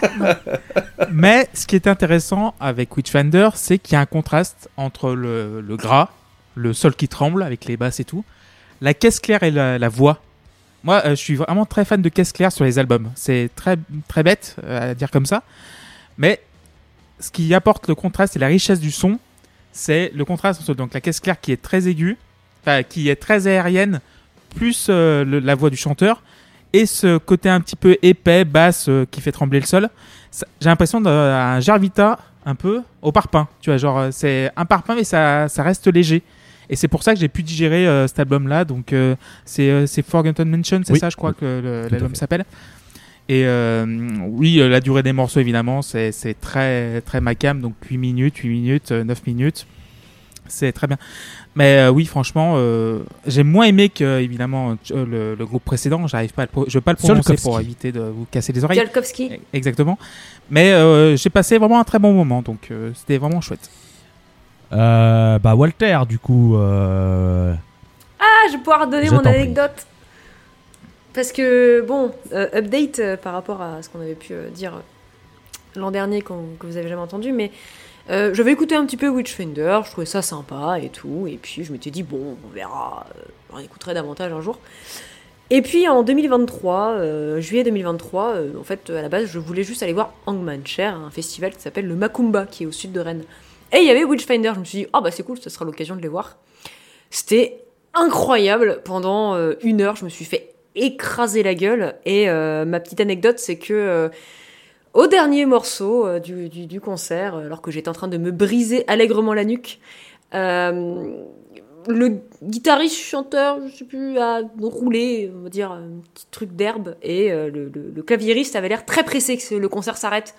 Mais ce qui est intéressant avec Witchfinder, c'est qu'il y a un contraste entre le, le gras, le sol qui tremble avec les basses et tout, la caisse claire et la, la voix. Moi, euh, je suis vraiment très fan de caisse claire sur les albums. C'est très, très bête euh, à dire comme ça. Mais ce qui apporte le contraste et la richesse du son, c'est le contraste entre donc, la caisse claire qui est très aiguë, enfin, qui est très aérienne, plus euh, le- la voix du chanteur, et ce côté un petit peu épais, basse, euh, qui fait trembler le sol. J'ai l'impression d'un Jarvita un peu au parpaing. Tu vois, genre, euh, c'est un parpaing, mais ça, ça reste léger. Et c'est pour ça que j'ai pu digérer euh, cet album-là. Donc, euh, c'est euh, Forgotten Mansion, c'est Oui. ça, je crois, que l'album s'appelle. Et euh, oui, euh, la durée des morceaux, évidemment, c'est très, très macam. Donc, 8 minutes, 8 minutes, euh, 9 minutes. C'est très bien. Mais euh, oui, franchement, euh, j'ai moins aimé que, évidemment, euh, le, le groupe précédent. J'arrive pas à le je vais pas le prononcer pour éviter de vous casser les oreilles. Tsiolkovsky. Exactement. Mais euh, j'ai passé vraiment un très bon moment, donc euh, c'était vraiment chouette. euh, bah Walter, du coup, euh, Ah, je vais pouvoir donner Je mon anecdote. Parce que, bon, euh, update euh, par rapport à ce qu'on avait pu euh, dire l'an dernier que vous avez jamais entendu, mais j'avais écouté un petit peu Witchfinder, je trouvais ça sympa et tout, et puis je m'étais dit, bon, on verra, on écouterait davantage un jour. Et puis en 2023, euh, juillet 2023, euh, en fait, à la base, je voulais juste aller voir Hangman Cher, un festival qui s'appelle le Macumba, qui est au sud de Rennes. Et il y avait Witchfinder, je me suis dit, ah bah c'est cool, ce sera l'occasion de les voir. C'était incroyable. Pendant une heure, je me suis fait écraser la gueule. Et euh, ma petite anecdote, c'est que euh, au dernier morceau euh, du, concert, alors que j'étais en train de me briser allègrement la nuque, le guitariste chanteur, je sais plus, a roulé, on va dire, un petit truc d'herbe. Et le, le- le claviériste avait l'air très pressé que le concert s'arrête.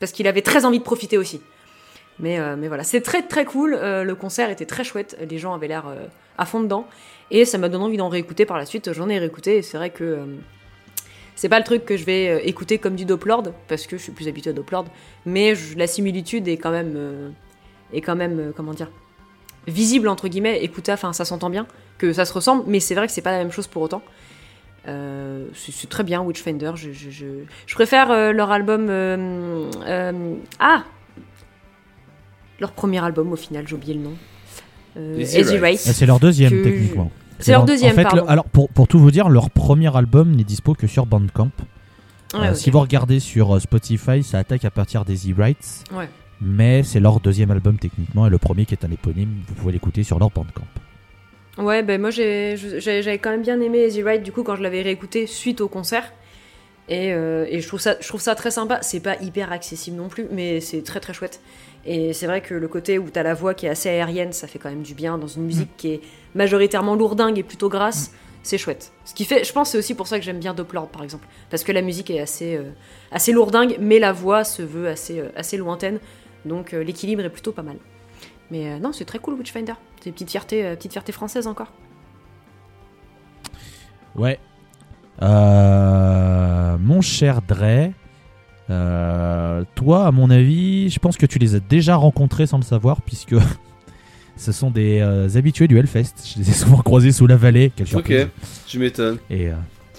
Parce qu'il avait très envie de profiter aussi. Mais, euh, mais voilà, c'est très très cool. euh, le concert était très chouette. Les gens avaient l'air euh, à fond dedans. Et ça m'a donné envie d'en réécouter par la suite. J'en ai réécouté et c'est vrai que c'est pas le truc que je vais écouter comme du Doplord parce que je suis plus habituée à Doplord. Mais la similitude est quand même, est quand même comment dire, visible entre guillemets. Écoutez, enfin ça s'entend bien que ça se ressemble, mais c'est vrai que c'est pas la même chose pour autant. C'est très bien Witchfinder. Je, préfère leur album. ah Leur premier album au final, j'ai oublié le nom. Euh, Easy. Rides. Ah, c'est leur deuxième Que- techniquement. C'est leur deuxième, en fait, pardon. le- alors pour, pour tout vous dire, leur premier album n'est dispo que sur Bandcamp. Ouais, Euh. Si vous regardez sur euh, Spotify, ça attaque à partir des E-Rights. Ouais. Mais c'est leur deuxième album techniquement et le premier qui est un éponyme, vous pouvez l'écouter sur leur Bandcamp. Ouais, ben moi j'avais quand même bien aimé Easy Ride du coup quand je l'avais réécouté suite au concert. Et, euh, et je, trouve ça, je trouve ça très sympa. C'est pas hyper accessible non plus, mais c'est très très chouette. Et c'est vrai que le côté où t'as la voix qui est assez aérienne, ça fait quand même du bien dans une musique qui est majoritairement lourdingue et plutôt grasse. C'est chouette. Ce qui fait, je pense, c'est aussi pour ça que j'aime bien Doppler, par exemple, parce que la musique est assez, euh, assez lourdingue, mais la voix se veut assez, euh, assez lointaine, donc euh, l'équilibre est plutôt pas mal. Mais non, c'est très cool Witchfinder. C'est une petite fierté, petite fierté française encore. Ouais. Mon cher Dre, euh, toi, à mon avis, je pense que tu les as déjà rencontrés sans le savoir, puisque ce sont des euh, habitués du Hellfest. Je les ai souvent croisés sous la vallée. Quelle. Ok, tu m'étonnes. Et, euh,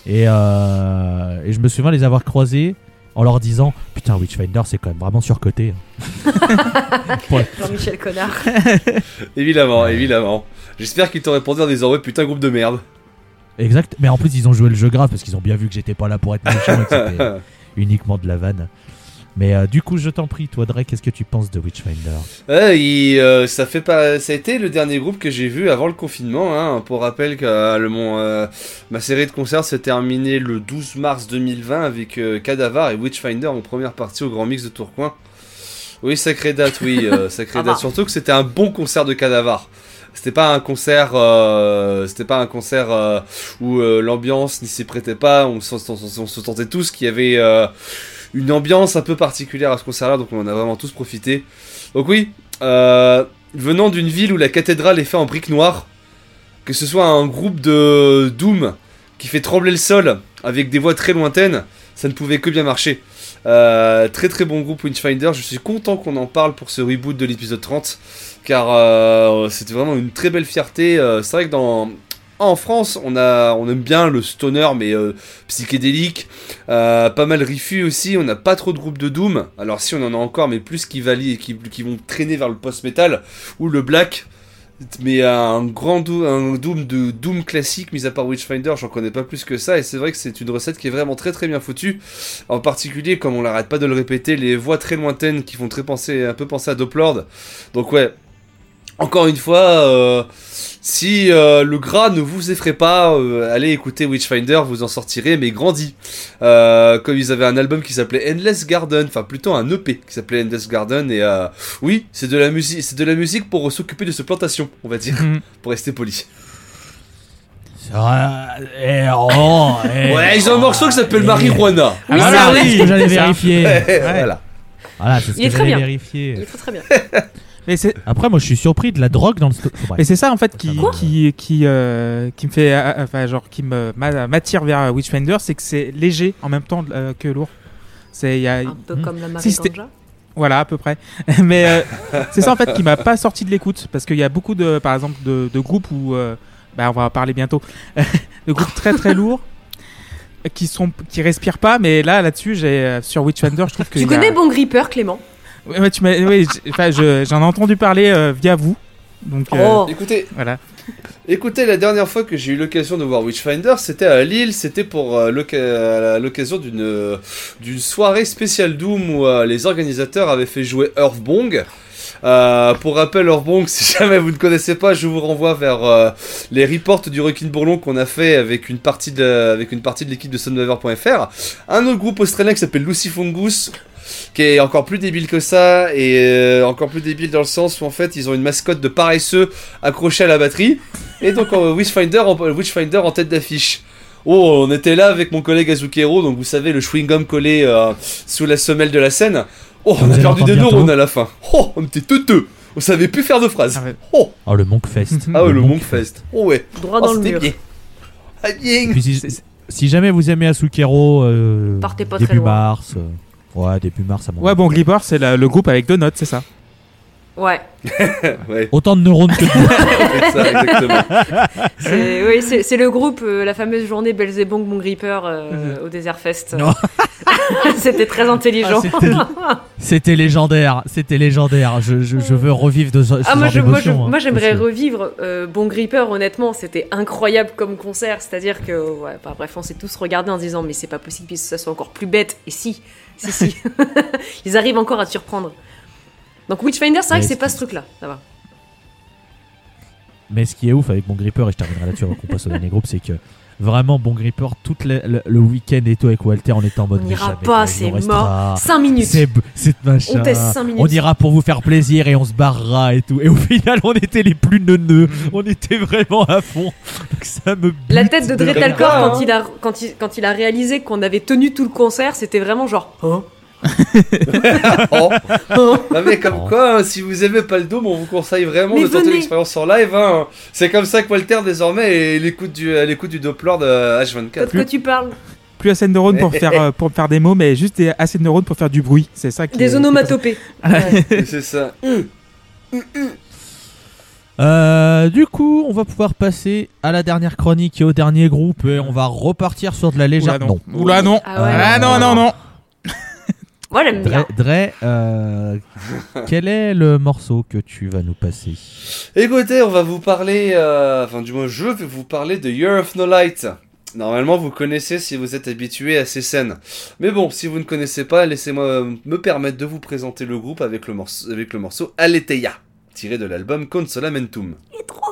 et, euh, et je me souviens les avoir croisés en leur disant Putain, Witchfinder, c'est quand même vraiment surcoté. Jean-Michel Connard. Évidemment, évidemment. J'espère qu'ils t'ont répondu en disant ouais putain groupe de merde. Exact. Mais en plus, ils ont joué le jeu grave parce qu'ils ont bien vu que j'étais pas là pour être méchant et que uniquement de la vanne. Mais euh, du coup, je t'en prie, toi, Dre, qu'est-ce que tu penses de Witchfinder? Ouais, il, euh, ça fait pas, ça a été le dernier groupe que j'ai vu avant le confinement. Hein, pour rappel que euh, le- mon, euh, ma série de concerts s'est terminée le 12 mars 2020 avec euh, Cadavar et Witchfinder en première partie au Grand Mix de Tourcoing. Oui, sacrée date, oui, euh, sacrée Ah date. bah. Surtout que c'était un bon concert de Cadavar. C'était pas un concert, euh, c'était pas un concert euh, où euh, l'ambiance n'y s'y prêtait pas. On, se- on se- sentait tous qu'il y avait une ambiance un peu particulière à ce concert-là, donc on en a vraiment tous profité. Donc oui, venant d'une ville où la cathédrale est faite en briques noires, que ce soit un groupe de Doom qui fait trembler le sol avec des voix très lointaines, ça ne pouvait que bien marcher. Très très bon groupe Witchfinder, je suis content qu'on en parle pour ce reboot de l'épisode 30, car euh, c'était vraiment une très belle fierté. Euh, C'est vrai que dans... En France, on, aime bien le stoner, mais euh, psychédélique. Pas mal Rifu aussi, on n'a pas trop de groupes de Doom. Alors si on en a encore, mais plus qui, valient, qui, qui vont traîner vers le post-metal ou le black. Mais un grand Doom, un Doom de Doom classique, mis à part Witchfinder, j'en connais pas plus que ça. Et c'est vrai que c'est une recette qui est vraiment très très bien foutue. En particulier, comme on l'arrête pas de le répéter, les voix très lointaines qui font très penser, un peu penser à Doplord. Donc ouais, encore une fois, euh, si euh, le gras ne vous effraie pas, euh, allez écouter Witchfinder, vous en sortirez, mais grandi. Euh, comme ils avaient un album qui s'appelait Endless Garden, enfin plutôt un EP qui s'appelait Endless Garden, et euh, oui, c'est de la musique, c'est de la musique pour s'occuper de ce plantation, on va dire, Mhm. pour rester poli. Eh, oh, eh, Ouais, ils ont un morceau qui s'appelle. Marijuana. Oui, voilà, c'est ce que j'allais vérifier. voilà. Voilà, c'est ce Il est que très j'allais bien. vérifier. Il faut très bien. Mais c'est Après, moi, je suis surpris de la drogue dans le. sto- mais c'est ça en fait qui Quoi qui qui euh, qui me fait euh, enfin genre qui me m'a- m'attire vers Witchfinder, c'est que c'est léger en même temps euh, que lourd. C'est il y a Un peu Hmm. comme la Si, Voilà, à peu près. Mais euh, c'est ça en fait qui m'a pas sorti de l'écoute parce qu'il y a beaucoup de, par exemple, de, de groupes où, euh, bah, on va en parler bientôt, de groupes très très lourds qui sont qui respirent pas. Mais là, là-dessus, j'ai euh, sur Witchfinder, je trouve que Tu y a- connais Bon Gripper, Clément? Ouais, tu m'as, oui, enfin, je- j'en ai entendu parler euh, via vous. Donc euh, Oh Écoutez, voilà. Écoutez, la dernière fois que j'ai eu l'occasion de voir Witchfinder, c'était à Lille, c'était pour euh, à l'occasion d'une euh, d'une soirée spéciale Doom où euh, les organisateurs avaient fait jouer Earthbong. Euh, pour rappel, Earthbong, si jamais vous ne connaissez pas, je vous renvoie vers euh, les reports du Requin Bourlon qu'on a fait avec une partie de, avec une partie de l'équipe de Sunweaver.fr. Un autre groupe australien qui s'appelle Lucy Fungus, qui est encore plus débile que ça, et euh, encore plus débile dans le sens où en fait ils ont une mascotte de paresseux accrochée à la batterie. Et donc euh, Witchfinder, en, Witchfinder en tête d'affiche. Oh, on était là avec mon collègue Azukero, donc vous savez, le chewing-gum collé euh, sous la semelle de la scène. Oh, on a perdu des neurones à la fin. Oh, on était teuteux. On savait plus faire de phrases. Ah. Oh, Oh, le Monkfest. ah ouais, le Monk- Monkfest. Oh ouais. Droit Oh, dans le c'était mur. bien. Ah bien. Puis si, si jamais vous aimez Asukero, euh, Partez pas début très loin. mars. euh, ouais, début mars, ça Ouais, bon, Gripper, c'est la- le groupe avec deux notes, c'est ça. Ouais, Ouais, Autant de neurones que de c'est ça, exactement. c'est oui, c'est c'est le groupe, euh, la fameuse journée Belzebong Bon Gripper euh, au Desert Fest. Non. C'était très intelligent. Ah, c'était- C'était légendaire, c'était légendaire. Je, je, je veux revivre de ce, ce Ah, moi, genre je, moi, je- d'émotion, hein, moi, j'aimerais parce que- revivre euh, Bon Gripper, honnêtement, c'était incroyable comme concert. C'est-à-dire que, ouais, bah, bref, on s'est tous regardés en se disant, mais c'est pas possible que ça soit encore plus bête. Et si, si, si. Ils arrivent encore à te surprendre. Donc, Witchfinder, c'est vrai Mais que c'est pas ce truc-là. Ça va. Mais ce qui est ouf avec mon gripper, et je terminerai là-dessus avant qu'on passe au dernier groupe, c'est que Vraiment, bon gripper, tout le, le- le week-end et tout avec Walter, on était en mode. On n'ira pas, c'est mort. 5 minutes. C'est machin. On teste 5 minutes. On ira pour vous faire plaisir et on se barrera et tout. Et au final, on était les plus neuneux. on était vraiment à fond. Donc ça me La tête de de Dre Comme Talcor quoi, quand, il a, quand, il, quand il a réalisé qu'on avait tenu tout le concert, c'était vraiment genre. Hein Oh. Non mais comme Oh. quoi, hein, si vous aimez pas le Dôme, on vous conseille vraiment Mais de tenter l'expérience en live. hein. C'est comme ça que Walter désormais est l'écoute du, à l'écoute du Doppler de H24. De quoi tu parles Plus assez de neurones pour faire, euh, pour faire des mots, mais juste des- assez de neurones pour faire du bruit. C'est ça qui est- Des onomatopées. Ouais. C'est ça. Euh, du coup, on va pouvoir passer à la dernière chronique et au dernier groupe et on va repartir sur de la Oula légère. non. Oula non. Ah ouais. Ah non, non, non. Moi j'aime Dre, bien. Dre, euh, quel est le morceau que tu vas nous passer Écoutez, on va vous parler, euh, enfin du moins je vais vous parler de Year of No Light. Normalement, vous connaissez si vous êtes habitué à ces scènes. Mais bon, si vous ne connaissez pas, laissez-moi euh, me permettre de vous présenter le groupe avec le morceau, avec le morceau Aletheia, tiré de l'album Consolamentum. Il est trop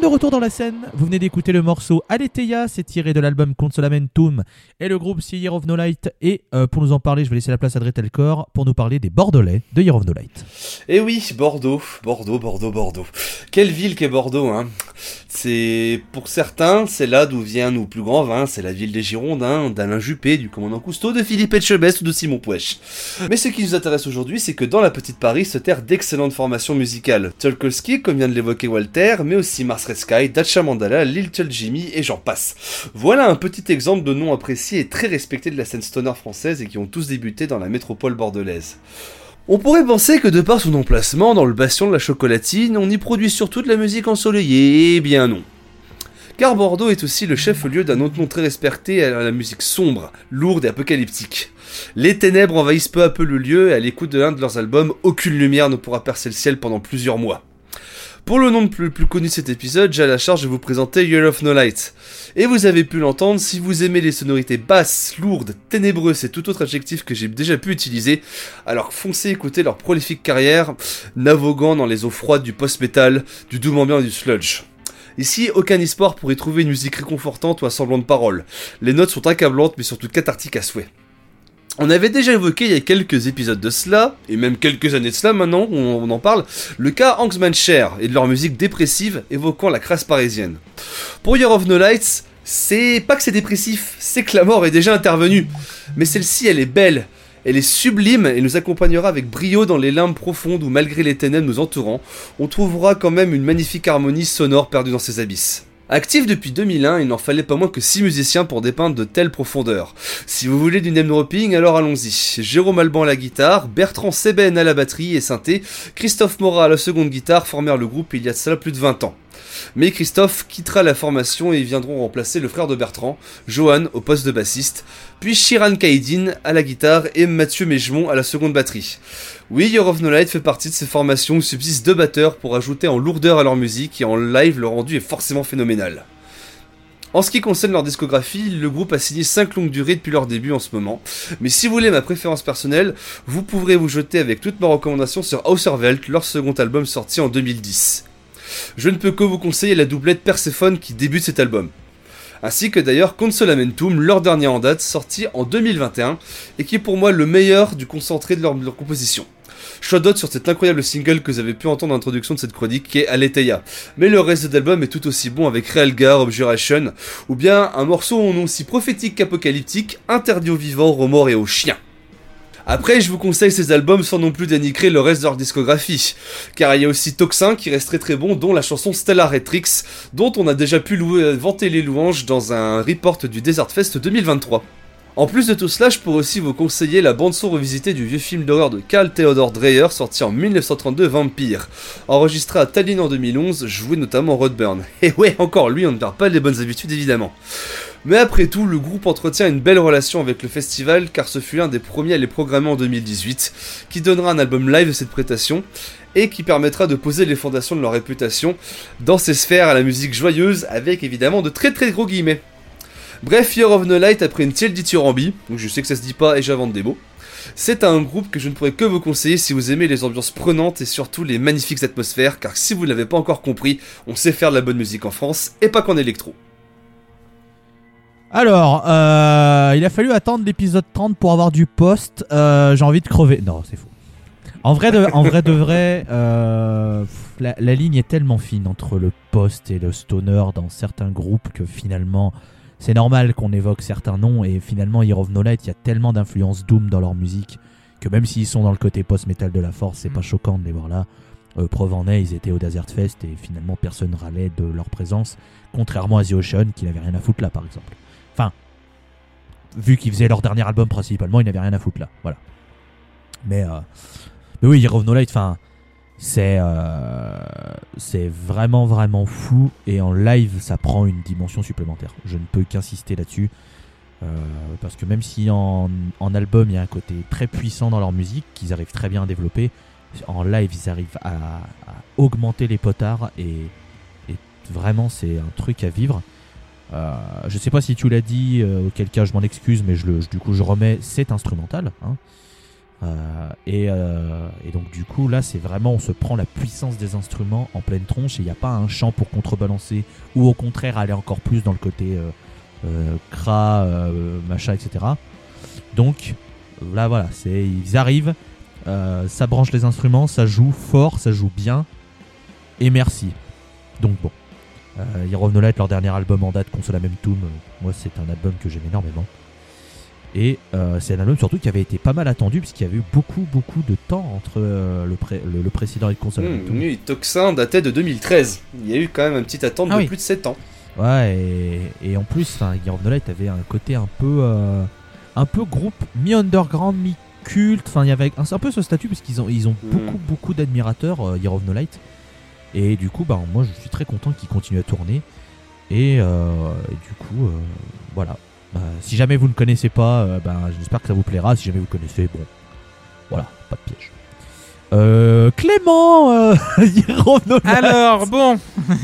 de retour dans la scène. Vous venez d'écouter le morceau Aletheia, c'est tiré de l'album Consolamentum et le groupe c'est Year of No Light. Et euh, pour nous en parler, je vais laisser la place à Dretelcor pour nous parler des Bordelais de Year of No Light. Eh oui, Bordeaux, Bordeaux, Bordeaux, Bordeaux. Quelle ville qu'est Bordeaux, hein C'est pour certains, c'est là d'où vient nos plus grands vins. C'est la ville des Girondins, d'Alain Juppé, du commandant Cousteau, de Philippe Etchebest ou de Simon Pouèche. Mais ce qui nous intéresse aujourd'hui, c'est que dans la petite Paris se terre d'excellentes formations musicales. Tolkolski, comme vient de l'évoquer Walter, mais aussi Mars Sky, Dacha Mandala, Little Jimmy et j'en passe. Voilà un petit exemple de noms appréciés et très respectés de la scène stoner française et qui ont tous débuté dans la métropole bordelaise. On pourrait penser que de par son emplacement dans le bastion de la chocolatine, on y produit surtout de la musique ensoleillée, eh bien non. Car Bordeaux est aussi le chef-lieu d'un autre nom très respecté à la musique sombre, lourde et apocalyptique. Les ténèbres envahissent peu à peu le lieu et à l'écoute de l'un de leurs albums, aucune lumière ne pourra percer le ciel pendant plusieurs mois. Pour le nom le plus, connu de cet épisode, j'ai à la charge de vous présenter Year of No Light. Et vous avez pu l'entendre, si vous aimez les sonorités basses, lourdes, ténébreuses et tout autre adjectif que j'ai déjà pu utiliser, alors foncez écouter leur prolifique carrière, naviguant dans les eaux froides du post-metal, du doom ambiant et du sludge. Ici, aucun espoir pour y trouver une musique réconfortante ou un semblant de parole. Les notes sont accablantes mais surtout cathartiques à souhait. On avait déjà évoqué il y a quelques épisodes de cela, et même quelques années de cela maintenant, où on en parle, le cas Hanksman Cher et de leur musique dépressive évoquant la crasse parisienne. Pour Year of No Lights, c'est pas que c'est dépressif, c'est que la mort est déjà intervenue. Mais celle-ci, elle est belle, elle est sublime et nous accompagnera avec brio dans les limbes profondes où, malgré les ténèbres nous entourant, on trouvera quand même une magnifique harmonie sonore perdue dans ses abysses. Actif depuis 2001, il n'en fallait pas moins que 6 musiciens pour dépeindre de telles profondeurs. Si vous voulez du name dropping, alors allons-y. Jérôme Alban à la guitare, Bertrand Seben à la batterie et synthé, Christophe Morat à la seconde guitare formèrent le groupe il y a de cela plus de 20 ans. Mais Christophe quittera la formation et viendront remplacer le frère de Bertrand, Johan, au poste de bassiste, puis Shiran Kaidin à la guitare et Mathieu Mégemont à la seconde batterie. Oui, Year of No Light fait partie de ces formations où subsistent deux batteurs pour ajouter en lourdeur à leur musique et en live le rendu est forcément phénoménal. En ce qui concerne leur discographie, le groupe a signé 5 longues durées depuis leur début en ce moment. Mais si vous voulez ma préférence personnelle, vous pourrez vous jeter avec toutes mes recommandations sur Auserwelt, leur second album sorti en 2010. Je ne peux que vous conseiller la doublette Persephone qui débute cet album. Ainsi que d'ailleurs Consolamentum, leur dernier en date, sorti en 2021, et qui est pour moi le meilleur du concentré de leur, de leur composition. Choix d'autres sur cet incroyable single que vous avez pu entendre en introduction de cette chronique qui est Aletheia. Mais le reste de l'album est tout aussi bon avec Realgar, Objuration, ou bien un morceau au nom aussi prophétique qu'apocalyptique, interdit aux vivants, aux morts et aux chiens. Après, je vous conseille ces albums sans non plus dénigrer le reste de leur discographie, car il y a aussi Toxin qui reste très très bon, dont la chanson Stellar Retrix, dont on a déjà pu louer- vanter les louanges dans un report du Desert Fest 2023. En plus de tout cela, je pourrais aussi vous conseiller la bande-son revisitée du vieux film d'horreur de Carl Theodor Dreyer sorti en 1932 Vampire, enregistré à Tallinn en 2011, joué notamment Rodburn. Et ouais, encore lui, on ne perd pas les bonnes habitudes évidemment. Mais après tout, le groupe entretient une belle relation avec le festival car ce fut l'un des premiers à les programmer en 2018, qui donnera un album live de cette prestation et qui permettra de poser les fondations de leur réputation dans ces sphères à la musique joyeuse avec évidemment de très très gros guillemets. Bref, Year of No Light après une tielle dithyrambi, donc je sais que ça se dit pas et j'invente des mots. C'est un groupe que je ne pourrais que vous conseiller si vous aimez les ambiances prenantes et surtout les magnifiques atmosphères, car si vous ne l'avez pas encore compris, on sait faire de la bonne musique en France et pas qu'en électro. Alors, euh, il a fallu attendre l'épisode 30 pour avoir du post. Euh, J'ai envie de crever. Non, c'est faux. En vrai, de, vrai euh, la, la ligne est tellement fine entre le post et le stoner dans certains groupes que finalement, c'est normal qu'on évoque certains noms. Et finalement, Year of No Light, il y a tellement d'influence Doom dans leur musique que même s'ils sont dans le côté post-metal de la force, c'est pas choquant de les voir là. Euh, preuve en est, ils étaient au Desert Fest et finalement personne râlait de leur présence, contrairement à The Ocean qui n'avait rien à foutre là par exemple. Enfin, vu qu'ils faisaient leur dernier album principalement, ils n'avaient rien à foutre là, voilà. Mais, euh, mais oui, Year of No Light, enfin, c'est euh, c'est vraiment vraiment fou et en live ça prend une dimension supplémentaire. Je ne peux qu'insister là-dessus. Euh, parce que même si en, en album il y a un côté très puissant dans leur musique qu'ils arrivent très bien à développer, en live ils arrivent à, augmenter les potards et, vraiment c'est un truc à vivre. Euh, je sais pas si tu l'as dit, euh, auquel cas je m'en excuse, mais je le, du coup je remets, c'est instrumental. hein. Euh, et, euh, et donc du coup là c'est vraiment on se prend la puissance des instruments en pleine tronche et il n'y a pas un chant pour contrebalancer ou au contraire aller encore plus dans le côté euh, euh, cra, machin, etc. Donc là voilà, c'est ils arrivent, ça branche les instruments, ça joue fort, ça joue bien et merci. Donc bon, Year of No Light, leur dernier album en date, Console la même euh, moi c'est un album que j'aime énormément. Et euh, c'est un album surtout qui avait été pas mal attendu puisqu'il y avait eu beaucoup beaucoup de temps entre euh, le, pré- le, le précédent et Console la même Mmh, oui, Toxin datait de 2013. Il y a eu quand même une petite attente Ah de oui. plus de 7 ans. Ouais, et, et en plus, enfin, No Light avait un côté un peu, euh, un peu groupe mi-underground, mi-culte. Enfin, il y avait un, un peu ce statut parce qu'ils ont, ils ont Mm. beaucoup, beaucoup d'admirateurs, Year of No Light. Et du coup, bah, moi, je suis très content qu'ils continuent à tourner. Et, euh, et du coup, euh, voilà. Bah, si jamais vous ne connaissez pas, euh, bah, j'espère que ça vous plaira. Si jamais vous connaissez, bon, voilà, pas de piège. Euh, Clément, euh. Alors, bon.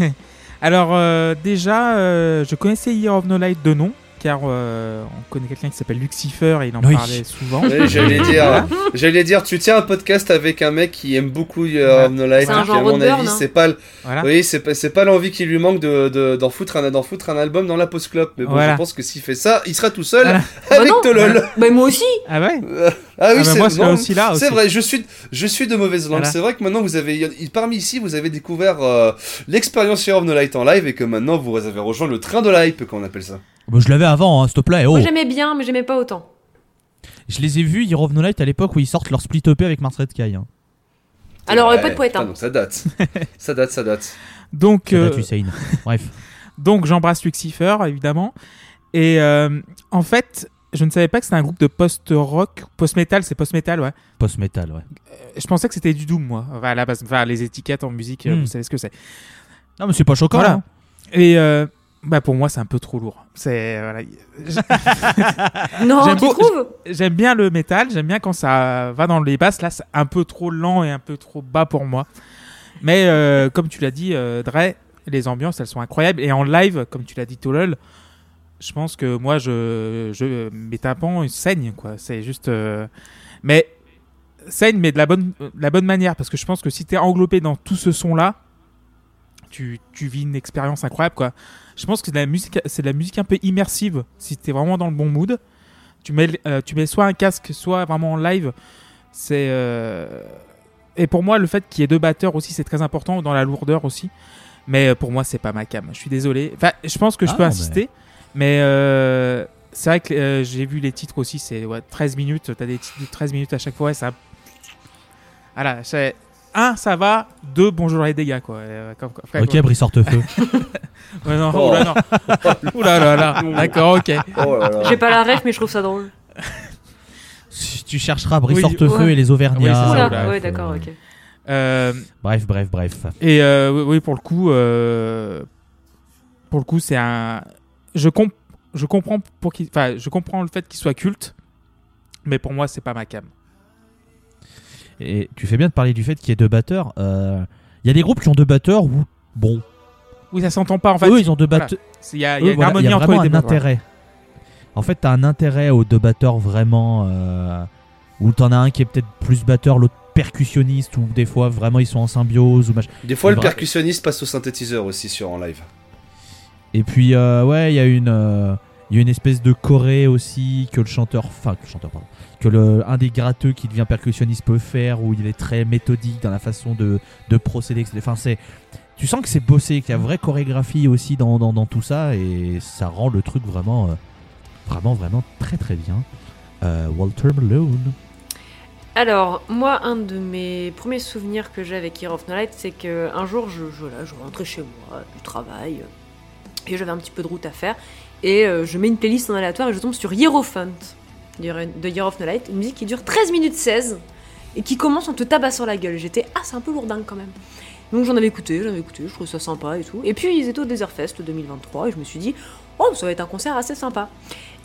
Alors, euh, déjà, euh, je connaissais Year of No Light de nom, car euh, on connaît quelqu'un qui s'appelle Lucifer et il en Oui. parlait souvent. J'allais dire, j'allais dire, tu tiens un podcast avec un mec qui aime beaucoup of No Light, à mon avis, hein. c'est pas, Voilà. oui, c'est pas, c'est pas l'envie qui lui manque de, de- d'en foutre un, d'en foutre un album dans la post club. Mais bon, Voilà. je pense que s'il fait ça, il sera tout seul Voilà. avec Bah. Tolol. Bah moi aussi Ah ouais Euh, ah oui, Ah bah c'est moi, non, aussi là. C'est aussi. vrai, je suis, je suis de mauvaise langue. Voilà. C'est vrai que maintenant vous avez, parmi ici, vous avez découvert euh, l'expérience Year of No Light en live et que maintenant vous avez rejoint le train de l'hype, qu'on appelle ça. Bah, je l'avais avant, hein, s'il te plaît. Oh. Moi j'aimais bien, mais j'aimais pas autant. Je les ai vus, Year of No Light, à l'époque où ils sortent leur split EP avec Mars Red Sky. Hein. Alors, Ouais, pas de poète, hein. ça date. ça date, ça date. Donc, Ça euh, date, Hussein. Bref. donc j'embrasse Lucifer, évidemment. Et euh, en fait, je ne savais pas que c'était un groupe de post-rock. Post-metal, c'est post-metal, ouais. Post-metal, ouais. Je pensais que c'était du Doom, moi. Enfin, à la base, enfin, les étiquettes en musique, euh, Hmm. vous savez ce que c'est. Non, mais c'est pas choquant. Voilà. hein. Et euh, bah, pour moi, c'est un peu trop lourd. C'est voilà. Non, J'aime tu beau- trouves J'aime bien le métal, j'aime bien quand ça va dans les basses. Là, c'est un peu trop lent et un peu trop bas pour moi. Mais euh, comme tu l'as dit, euh, Dre, les ambiances, elles sont incroyables. Et en live, comme tu l'as dit, Tolol, je pense que moi, je, je mes tympans saignent, quoi. C'est juste. euh, Mais saignent, mais de la bonne, de la bonne manière. Parce que je pense que si t'es englobé dans tout ce son-là, tu, tu vis une expérience incroyable, quoi. Je pense que c'est de la musique, c'est de la musique un peu immersive. Si t'es vraiment dans le bon mood, tu mets, euh, tu mets soit un casque, soit vraiment en live. C'est euh, et pour moi le fait qu'il y ait deux batteurs aussi, c'est très important dans la lourdeur aussi. Mais euh, pour moi, c'est pas ma cam. Je suis désolé. Enfin, je pense que je Ah, peux insister, mais euh, c'est vrai que j'ai vu les titres aussi. C'est ouais, 13 minutes. T'as des titres de 13 minutes à chaque fois. et Ça, voilà, c'est un, ça va. Deux, bonjour les dégâts quoi. Euh, comme- comme- Ok, Brice Hortefeux. Ouais, non, Oh. oula, non. Oula, là, là. D'accord, ok. Oh là là. J'ai pas la ref, mais je trouve ça drôle. Si tu chercheras Brice Oui, Hortefeux ouais. et les Auvergnats. Oui, c'est ça, Oula, bref, ouais, d'accord, ok. Euh, Bref, bref, bref. Et euh, oui, oui, pour le coup, euh, pour le coup, c'est un. Je comp... je comprends pour qu'il, enfin, je comprends le fait qu'il soit culte, mais pour moi, c'est pas ma cam. Et tu fais bien de parler du fait qu'il y ait deux batteurs. Euh, Il y a des groupes qui ont deux batteurs où, bon, Oui, ça s'entend pas en fait. eux ils ont deux batteurs. Il y a, y a Eux, une voilà, harmonie il y a entre vraiment les un deux. intérêt. En fait, t'as un intérêt aux deux batteurs vraiment. Euh, où t'en as un qui est peut-être plus batteur, l'autre percussionniste, ou des fois vraiment ils sont en symbiose ou. Des fois, le Vrai. percussionniste passe au synthétiseur aussi sur en live. Et puis, euh, ouais, il y a une. euh, il y a une espèce de choré aussi que le chanteur, enfin que le chanteur pardon, que le un des gratteux qui devient percussionniste peut faire où il est très méthodique dans la façon de, de procéder. Enfin c'est, tu sens que c'est bossé, qu'il y a vraie chorégraphie aussi dans, dans, tout ça et ça rend le truc vraiment, euh, vraiment vraiment très très bien. Euh, Walter Malone. Alors, moi, un de mes premiers souvenirs que j'ai avec Year of No Light, c'est que un jour, je, je, là, je rentrais chez moi du travail et j'avais un petit peu de route à faire. Et euh, je mets une playlist en aléatoire et je tombe sur Hierophant de Year of No Light, une musique qui dure 13 minutes 16 et qui commence en te tabassant la gueule. J'étais, ah, c'est un peu lourdingue quand même. Donc j'en avais écouté, j'en avais écouté, je trouvais ça sympa et tout. Et puis ils étaient au Desert Fest 2023 et je me suis dit, oh, ça va être un concert assez sympa.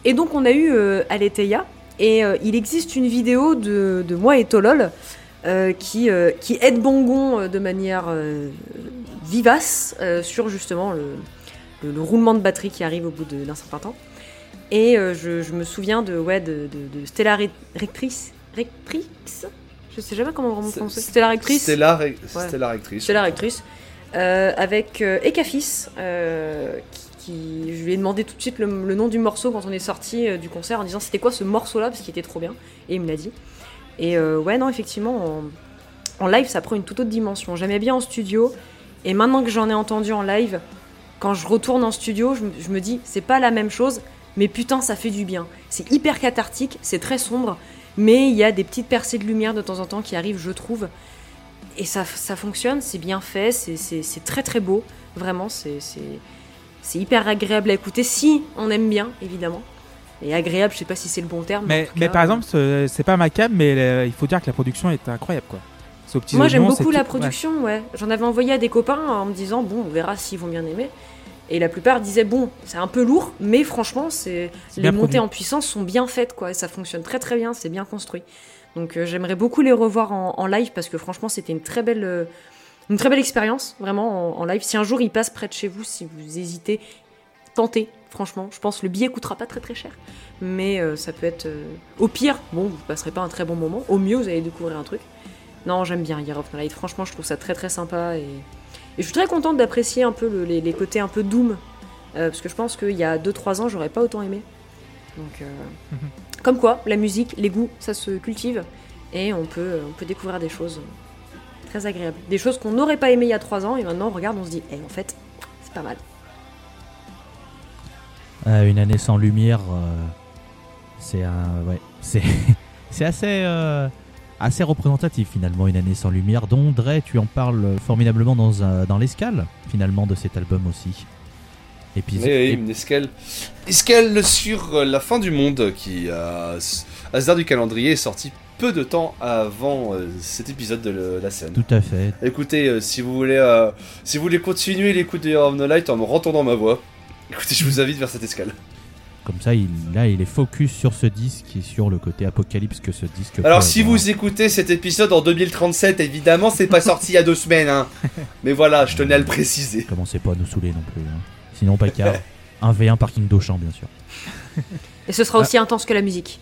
Et donc on a eu euh, Aletheia et euh, il existe une vidéo de, moi et Tolol euh, qui, euh, qui aide Bongon euh, de manière vivace sur justement le, le- le roulement de batterie qui arrive au bout d'un certain temps. Et euh, je, je me souviens de, ouais, de, de- de Stella Re- Rectrice Rectrix Je sais jamais comment vraiment C'est- prononcer. C'était la rectrice. C'était la, ré- c'était la rectrice. C'est la rectrice. Euh, avec euh, Ekafis, euh, qui, qui- je lui ai demandé tout de suite le, le nom du morceau quand on est sorti euh, du concert en disant c'était quoi ce morceau-là parce qu'il était trop bien. Et il me l'a dit. Et euh, ouais, non, effectivement, en, en live, ça prend une toute autre dimension. J'aimais bien en studio. Et maintenant que j'en ai entendu en live, quand je retourne en studio, je me dis c'est pas la même chose, mais putain, ça fait du bien. C'est hyper cathartique, c'est très sombre, mais il y a des petites percées de lumière de temps en temps qui arrivent, je trouve. Et ça, ça fonctionne, c'est bien fait, c'est- très très beau. Vraiment, c'est c'est- c'est hyper agréable à écouter si on aime bien, évidemment. Et agréable, je sais pas si c'est le bon terme. Mais, mais cas, par exemple, ce- c'est pas ma cam, mais euh, il faut dire que la production est incroyable, quoi. Moi j'aime beaucoup la production, ouais. J'en avais envoyé à des copains en me disant bon, on verra s'ils vont bien aimer. Et la plupart disaient bon, c'est un peu lourd, mais franchement, c'est les montées produit. en puissance sont bien faites, quoi. Et ça fonctionne très très bien, c'est bien construit. Donc euh, j'aimerais beaucoup les revoir en, en live parce que franchement, c'était une très belle, euh, une très belle expérience, vraiment en, en live. Si un jour ils passent près de chez vous, si vous hésitez, tentez. Franchement, je pense que le billet coûtera pas très très cher, mais euh, ça peut être. Au pire, bon, vous passerez pas un très bon moment. Au mieux, vous allez découvrir un truc. Non, j'aime bien Year of Light. Franchement, je trouve ça très très sympa. Et, et je suis très contente d'apprécier un peu le- les, les côtés un peu Doom. euh, parce que je pense qu'il y a 2-3 ans, j'aurais pas autant aimé. Donc, euh, Mhm. comme quoi, la musique, les goûts, ça se cultive. Et on peut, on peut découvrir des choses très agréables. Des choses qu'on n'aurait pas aimées il y a 3 ans. Et maintenant, on regarde, on se dit, eh, en fait, c'est pas mal. Euh, une année sans lumière, euh, c'est un, ouais, c'est, c'est assez, euh, assez représentatif finalement une année sans lumière. Dont Dre, tu en parles formidablement dans, un- dans l'escale finalement de cet album aussi. Épisode. Oui, oui, une escale. Escale sur euh, la fin du monde qui, euh, à hasard du calendrier, est sorti peu de temps avant euh, cet épisode de la scène. Tout à fait. Écoutez, euh, si vous voulez, euh, si vous voulez continuer l'écoute de Year of the Light en me rentendant ma voix, écoutez, je vous invite vers cette escale. Comme ça, il, là, il est focus sur ce disque et sur le côté apocalypse que ce disque. peut Alors, si vous écoutez cet épisode en 2037, évidemment, c'est pas sorti il y a deux semaines, hein. Mais voilà, je tenais à le préciser. Commencez pas à nous saouler non plus. hein. Sinon, pas car. Un V1 parking d'Auchan, bien sûr. Et ce sera aussi intense que la musique.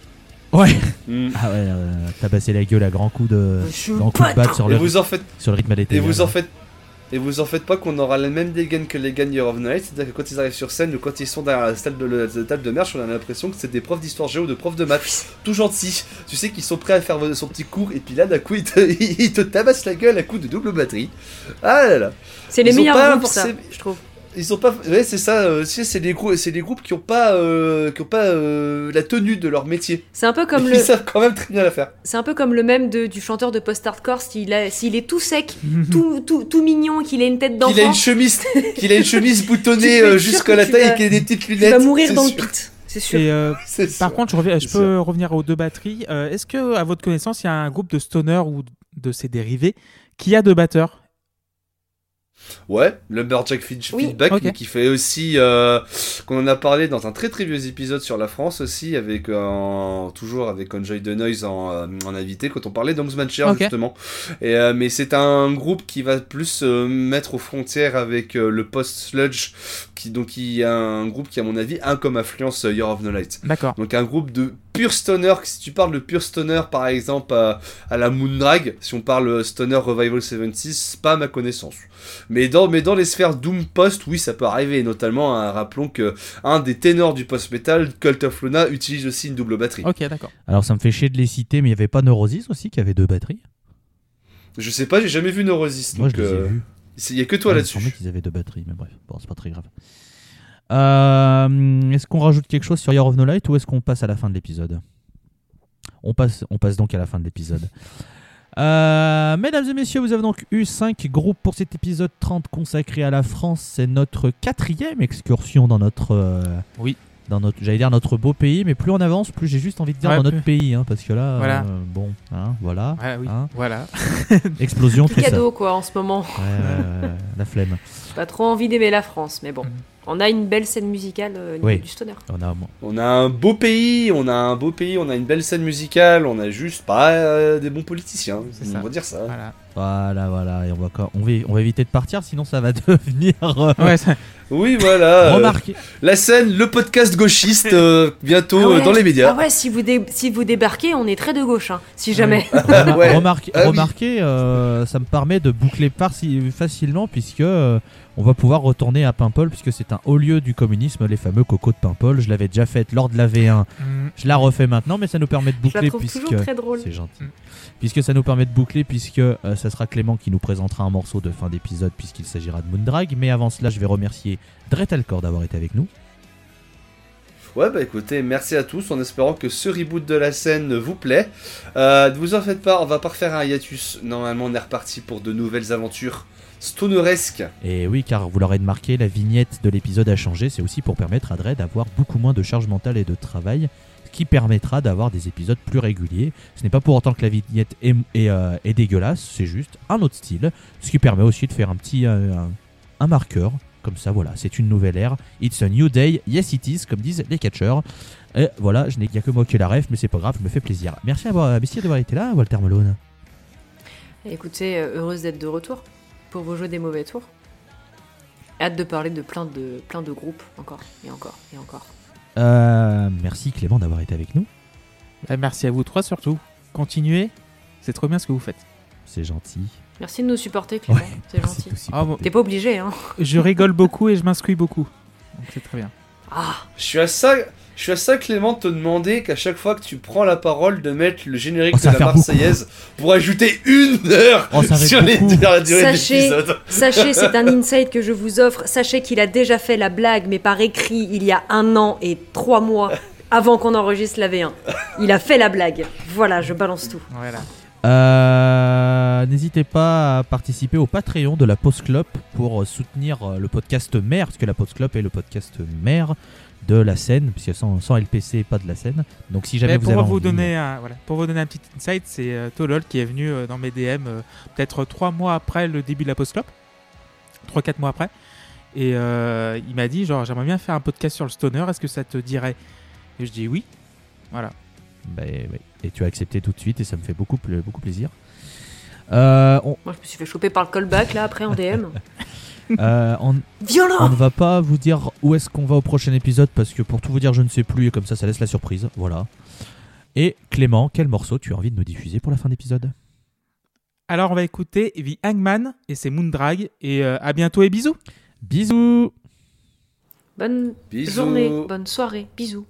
Ouais. Mm. Ah ouais, euh, tabasser la gueule à grands coups de, Je grands coups de batte sur le, vous en faites, sur le rythme à et vous en faites, et vous en faites pas qu'on aura la même dégaine que les gagnants of Night, c'est-à-dire que quand ils arrivent sur scène ou quand ils sont derrière la table de, la table de merch, on a l'impression que c'est des profs d'histoire géo, de profs de maths, tout gentils. Tu sais qu'ils sont prêts à faire son petit cours et puis là d'un coup ils te, ils te tabassent la gueule à coups de double batterie. Ah là là. C'est les meilleurs groupes, ça, forcément- je trouve. Ils sont pas, ouais c'est ça. euh, c'est des groupes, c'est des groupes qui ont pas, euh, qui ont pas euh, la tenue de leur métier. C'est un peu comme Et le. Ils savent quand même très bien la faire. C'est un peu comme le même de- du chanteur de post-hardcore, s'il a- s'il est tout sec, tout, tout, tout mignon, qu'il a une tête Qu'il a une d'enfant, chemise, qu'il a une chemise boutonnée euh, jusqu'à la taille vas- et qu'il a des petites il lunettes. va mourir dans le pit, c'est sûr. Et, euh, par sûr. contre, je, reviens, je C'est peux revenir aux deux batteries. Euh, Est-ce que, à votre connaissance, il y a un groupe de stoner ou de ses dérivés qui a deux batteurs? Ouais, Lumberjack Feed- Oui. Feedback, Ok. mais qui fait aussi, euh, qu'on en a parlé dans un très très vieux épisode sur la France aussi, avec euh, toujours avec Enjoy the Noise en, euh, en invité, quand on parlait d'Ongsmanshire Ok. justement. Et, euh, mais c'est un groupe qui va plus euh, mettre aux frontières avec le post-sludge, qui, donc qui est un groupe qui à mon avis a comme influence euh, Year of the Light. D'accord. Donc un groupe de pure stoner, si tu parles de pure stoner par exemple à, à la Moondrag, si on parle stoner Revival 76, c'est pas à ma connaissance. Mais dans, mais dans les sphères Doom Post, oui ça peut arriver, notamment hein, rappelons que un des ténors du post-metal, Cult of Luna, utilise aussi une double batterie. Ok, d'accord. Alors ça me fait chier de les citer, mais il n'y avait pas Neurosis aussi qui avait deux batteries? Je sais pas, j'ai jamais vu Neurosis, Moi donc je les ai euh, vus. Il y a que toi Ouais, là-dessus. Qu'ils avaient deux batteries, mais bref, bon, c'est pas très grave. Euh, est-ce qu'on rajoute quelque chose sur Year of No Light ou est-ce qu'on passe à la fin de l'épisode? On passe, on passe donc à la fin de l'épisode. Euh, mesdames et messieurs, vous avez donc eu 5 groupes pour cet épisode 30 consacré à la France. C'est notre quatrième excursion dans notre. euh, Oui. Dans notre, j'allais dire notre beau pays, mais plus on avance, plus j'ai juste envie de dire Ouais, dans notre plus- pays, hein, parce que là, Voilà. euh, bon, hein, voilà, Ouais, oui. Hein Voilà. explosion, tout ça. cadeau quoi en ce moment. Ouais, la flemme. Pas trop envie d'aimer la France, mais bon, On a une belle scène musicale euh, au niveau Oui. du stoner. On a, On a un beau pays, on a un beau pays, on a une belle scène musicale, on a juste pas euh, des bons politiciens. C'est on ça. va dire ça. Voilà. voilà, voilà, et on va, co- on va, on va éviter de partir, sinon ça va devenir. euh, Ouais, ça- Oui, voilà. euh, remarqué. la scène, le podcast gauchiste, euh, bientôt Ah ouais. euh, dans les médias. Ah ouais, si vous, dé- si vous débarquez, on est très de gauche, hein, si jamais. Ouais. remarquez, Ah oui. remarquez, euh, ça me permet de boucler facilement puisque euh, on va pouvoir retourner à Paimpol puisque c'est un haut lieu du communisme, les fameux cocos de Paimpol. Je l'avais déjà fait lors de la V1, Mm. je la refais maintenant, mais ça nous permet de Je la boucler trouve puisque toujours très drôle. c'est gentil. Mm. Puisque ça nous permet de boucler puisque euh, ça sera Clément qui nous présentera un morceau de fin d'épisode puisqu'il s'agira de Moondrag. Mais avant cela, je vais remercier Dretalcor d'avoir été avec nous. Ouais, bah écoutez, merci à tous en espérant que ce reboot de la scène vous plaît. Euh, ne vous en faites pas, on va pas refaire un hiatus. Normalement, on est reparti pour de nouvelles aventures stoneresques. Et oui, car vous l'aurez remarqué, la vignette de l'épisode a changé. C'est aussi pour permettre à Dre d'avoir beaucoup moins de charge mentale et de travail, ce qui permettra d'avoir des épisodes plus réguliers. Ce n'est pas pour autant que la vignette est, est, euh, est dégueulasse, c'est juste un autre style, ce qui permet aussi de faire un petit euh, un, un marqueur. Comme ça, voilà, c'est une nouvelle ère. It's a new day, yes it is, comme disent les catcheurs. Et voilà, je n'ai a que moi qui ai la ref, mais c'est pas grave, je me fais plaisir. Merci à vous- d'avoir été là, Walter Malone. Écoutez, euh, heureuse d'être de retour pour vos jeux des mauvais tours. Hâte de parler de plein de, plein de groupes encore et encore et encore. Euh, merci Clément d'avoir été avec nous. Bah, merci à vous trois surtout. Continuez, c'est trop bien ce que vous faites. C'est gentil. Merci de nous supporter, Clément. Ouais, C'est gentil. de Ah, bon. T'es pas obligé, hein. Je rigole beaucoup et je m'instruis beaucoup. Donc c'est très bien. Ah, Je suis à ça, je suis à ça, Clément, de te demander qu'à chaque fois que tu prends la parole, de mettre le générique Oh, de la Marseillaise pour ajouter une heure Oh, sur les beaucoup. la durée de Sachez- l'épisode. Sachez, c'est un insight que je vous offre. Sachez qu'il a déjà fait la blague, mais par écrit, il y a un an et trois mois avant qu'on enregistre la V1. Il a fait la blague. Voilà, je balance tout. Voilà. Euh, N'hésitez pas à participer au Patreon de la Post Club pour soutenir euh, le podcast mère, parce que la Post Club est le podcast mère de la scène, puisque sans, sans LPC, pas de la scène. Donc si jamais Mais vous pour avez vous envie- donner un, voilà, pour vous donner un petit insight, c'est euh, Tolol qui est venu euh, dans mes DM euh, peut-être trois mois après le début de la post club, trois quatre mois après, et euh, il m'a dit genre j'aimerais bien faire un podcast sur le stoner, est-ce que ça te dirait? Et je dis oui, voilà. Bah, ouais. Et tu as accepté tout de suite, et ça me fait beaucoup, beaucoup plaisir. Euh, on, Moi, je me suis fait choper par le callback, là, après, en DM. euh, on- on Violent ne va pas vous dire où est-ce qu'on va au prochain épisode, parce que pour tout vous dire, je ne sais plus, et comme ça, ça laisse la surprise. Voilà. Et Clément, quel morceau tu as envie de nous diffuser pour la fin d'épisode? Alors on va écouter The Hangman et c'est Moondrag et euh, à bientôt et bisous. Bisous Bonne Bisous. journée, bonne soirée, bisous.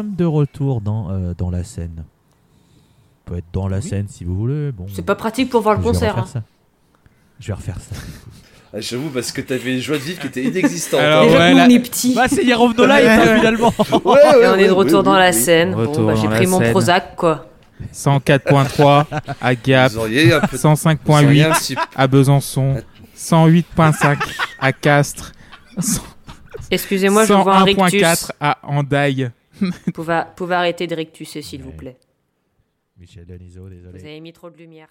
Sommes de retour dans, euh, dans la scène. On peut être dans la Oui. scène si vous voulez. Bon, C'est pas pratique pour voir le concert. hein. ça. Je vais refaire ça. Ah, J'avoue, parce que t'avais une joie de vivre qui était inexistante. Alors, hein. Déjà ouais, que nous, la- on est petits. bah, c'est hier Revenons Live, hein, finalement. Ouais, Et ouais, on est de retour ouais, dans ouais, la scène. Bon, bah, j'ai pris mon scène. Prozac, quoi. 104.3 à Gap, Vous auriez un peu vous auriez 105.8 un petit- à Besançon, 108.5 à Castres, Excusez-moi, je vois un rictus. 101.4 à Andaille. Pouvez, pouvez arrêter de rictusser, s'il vous plaît. Michel Denisot, désolé. Vous avez mis trop de lumière.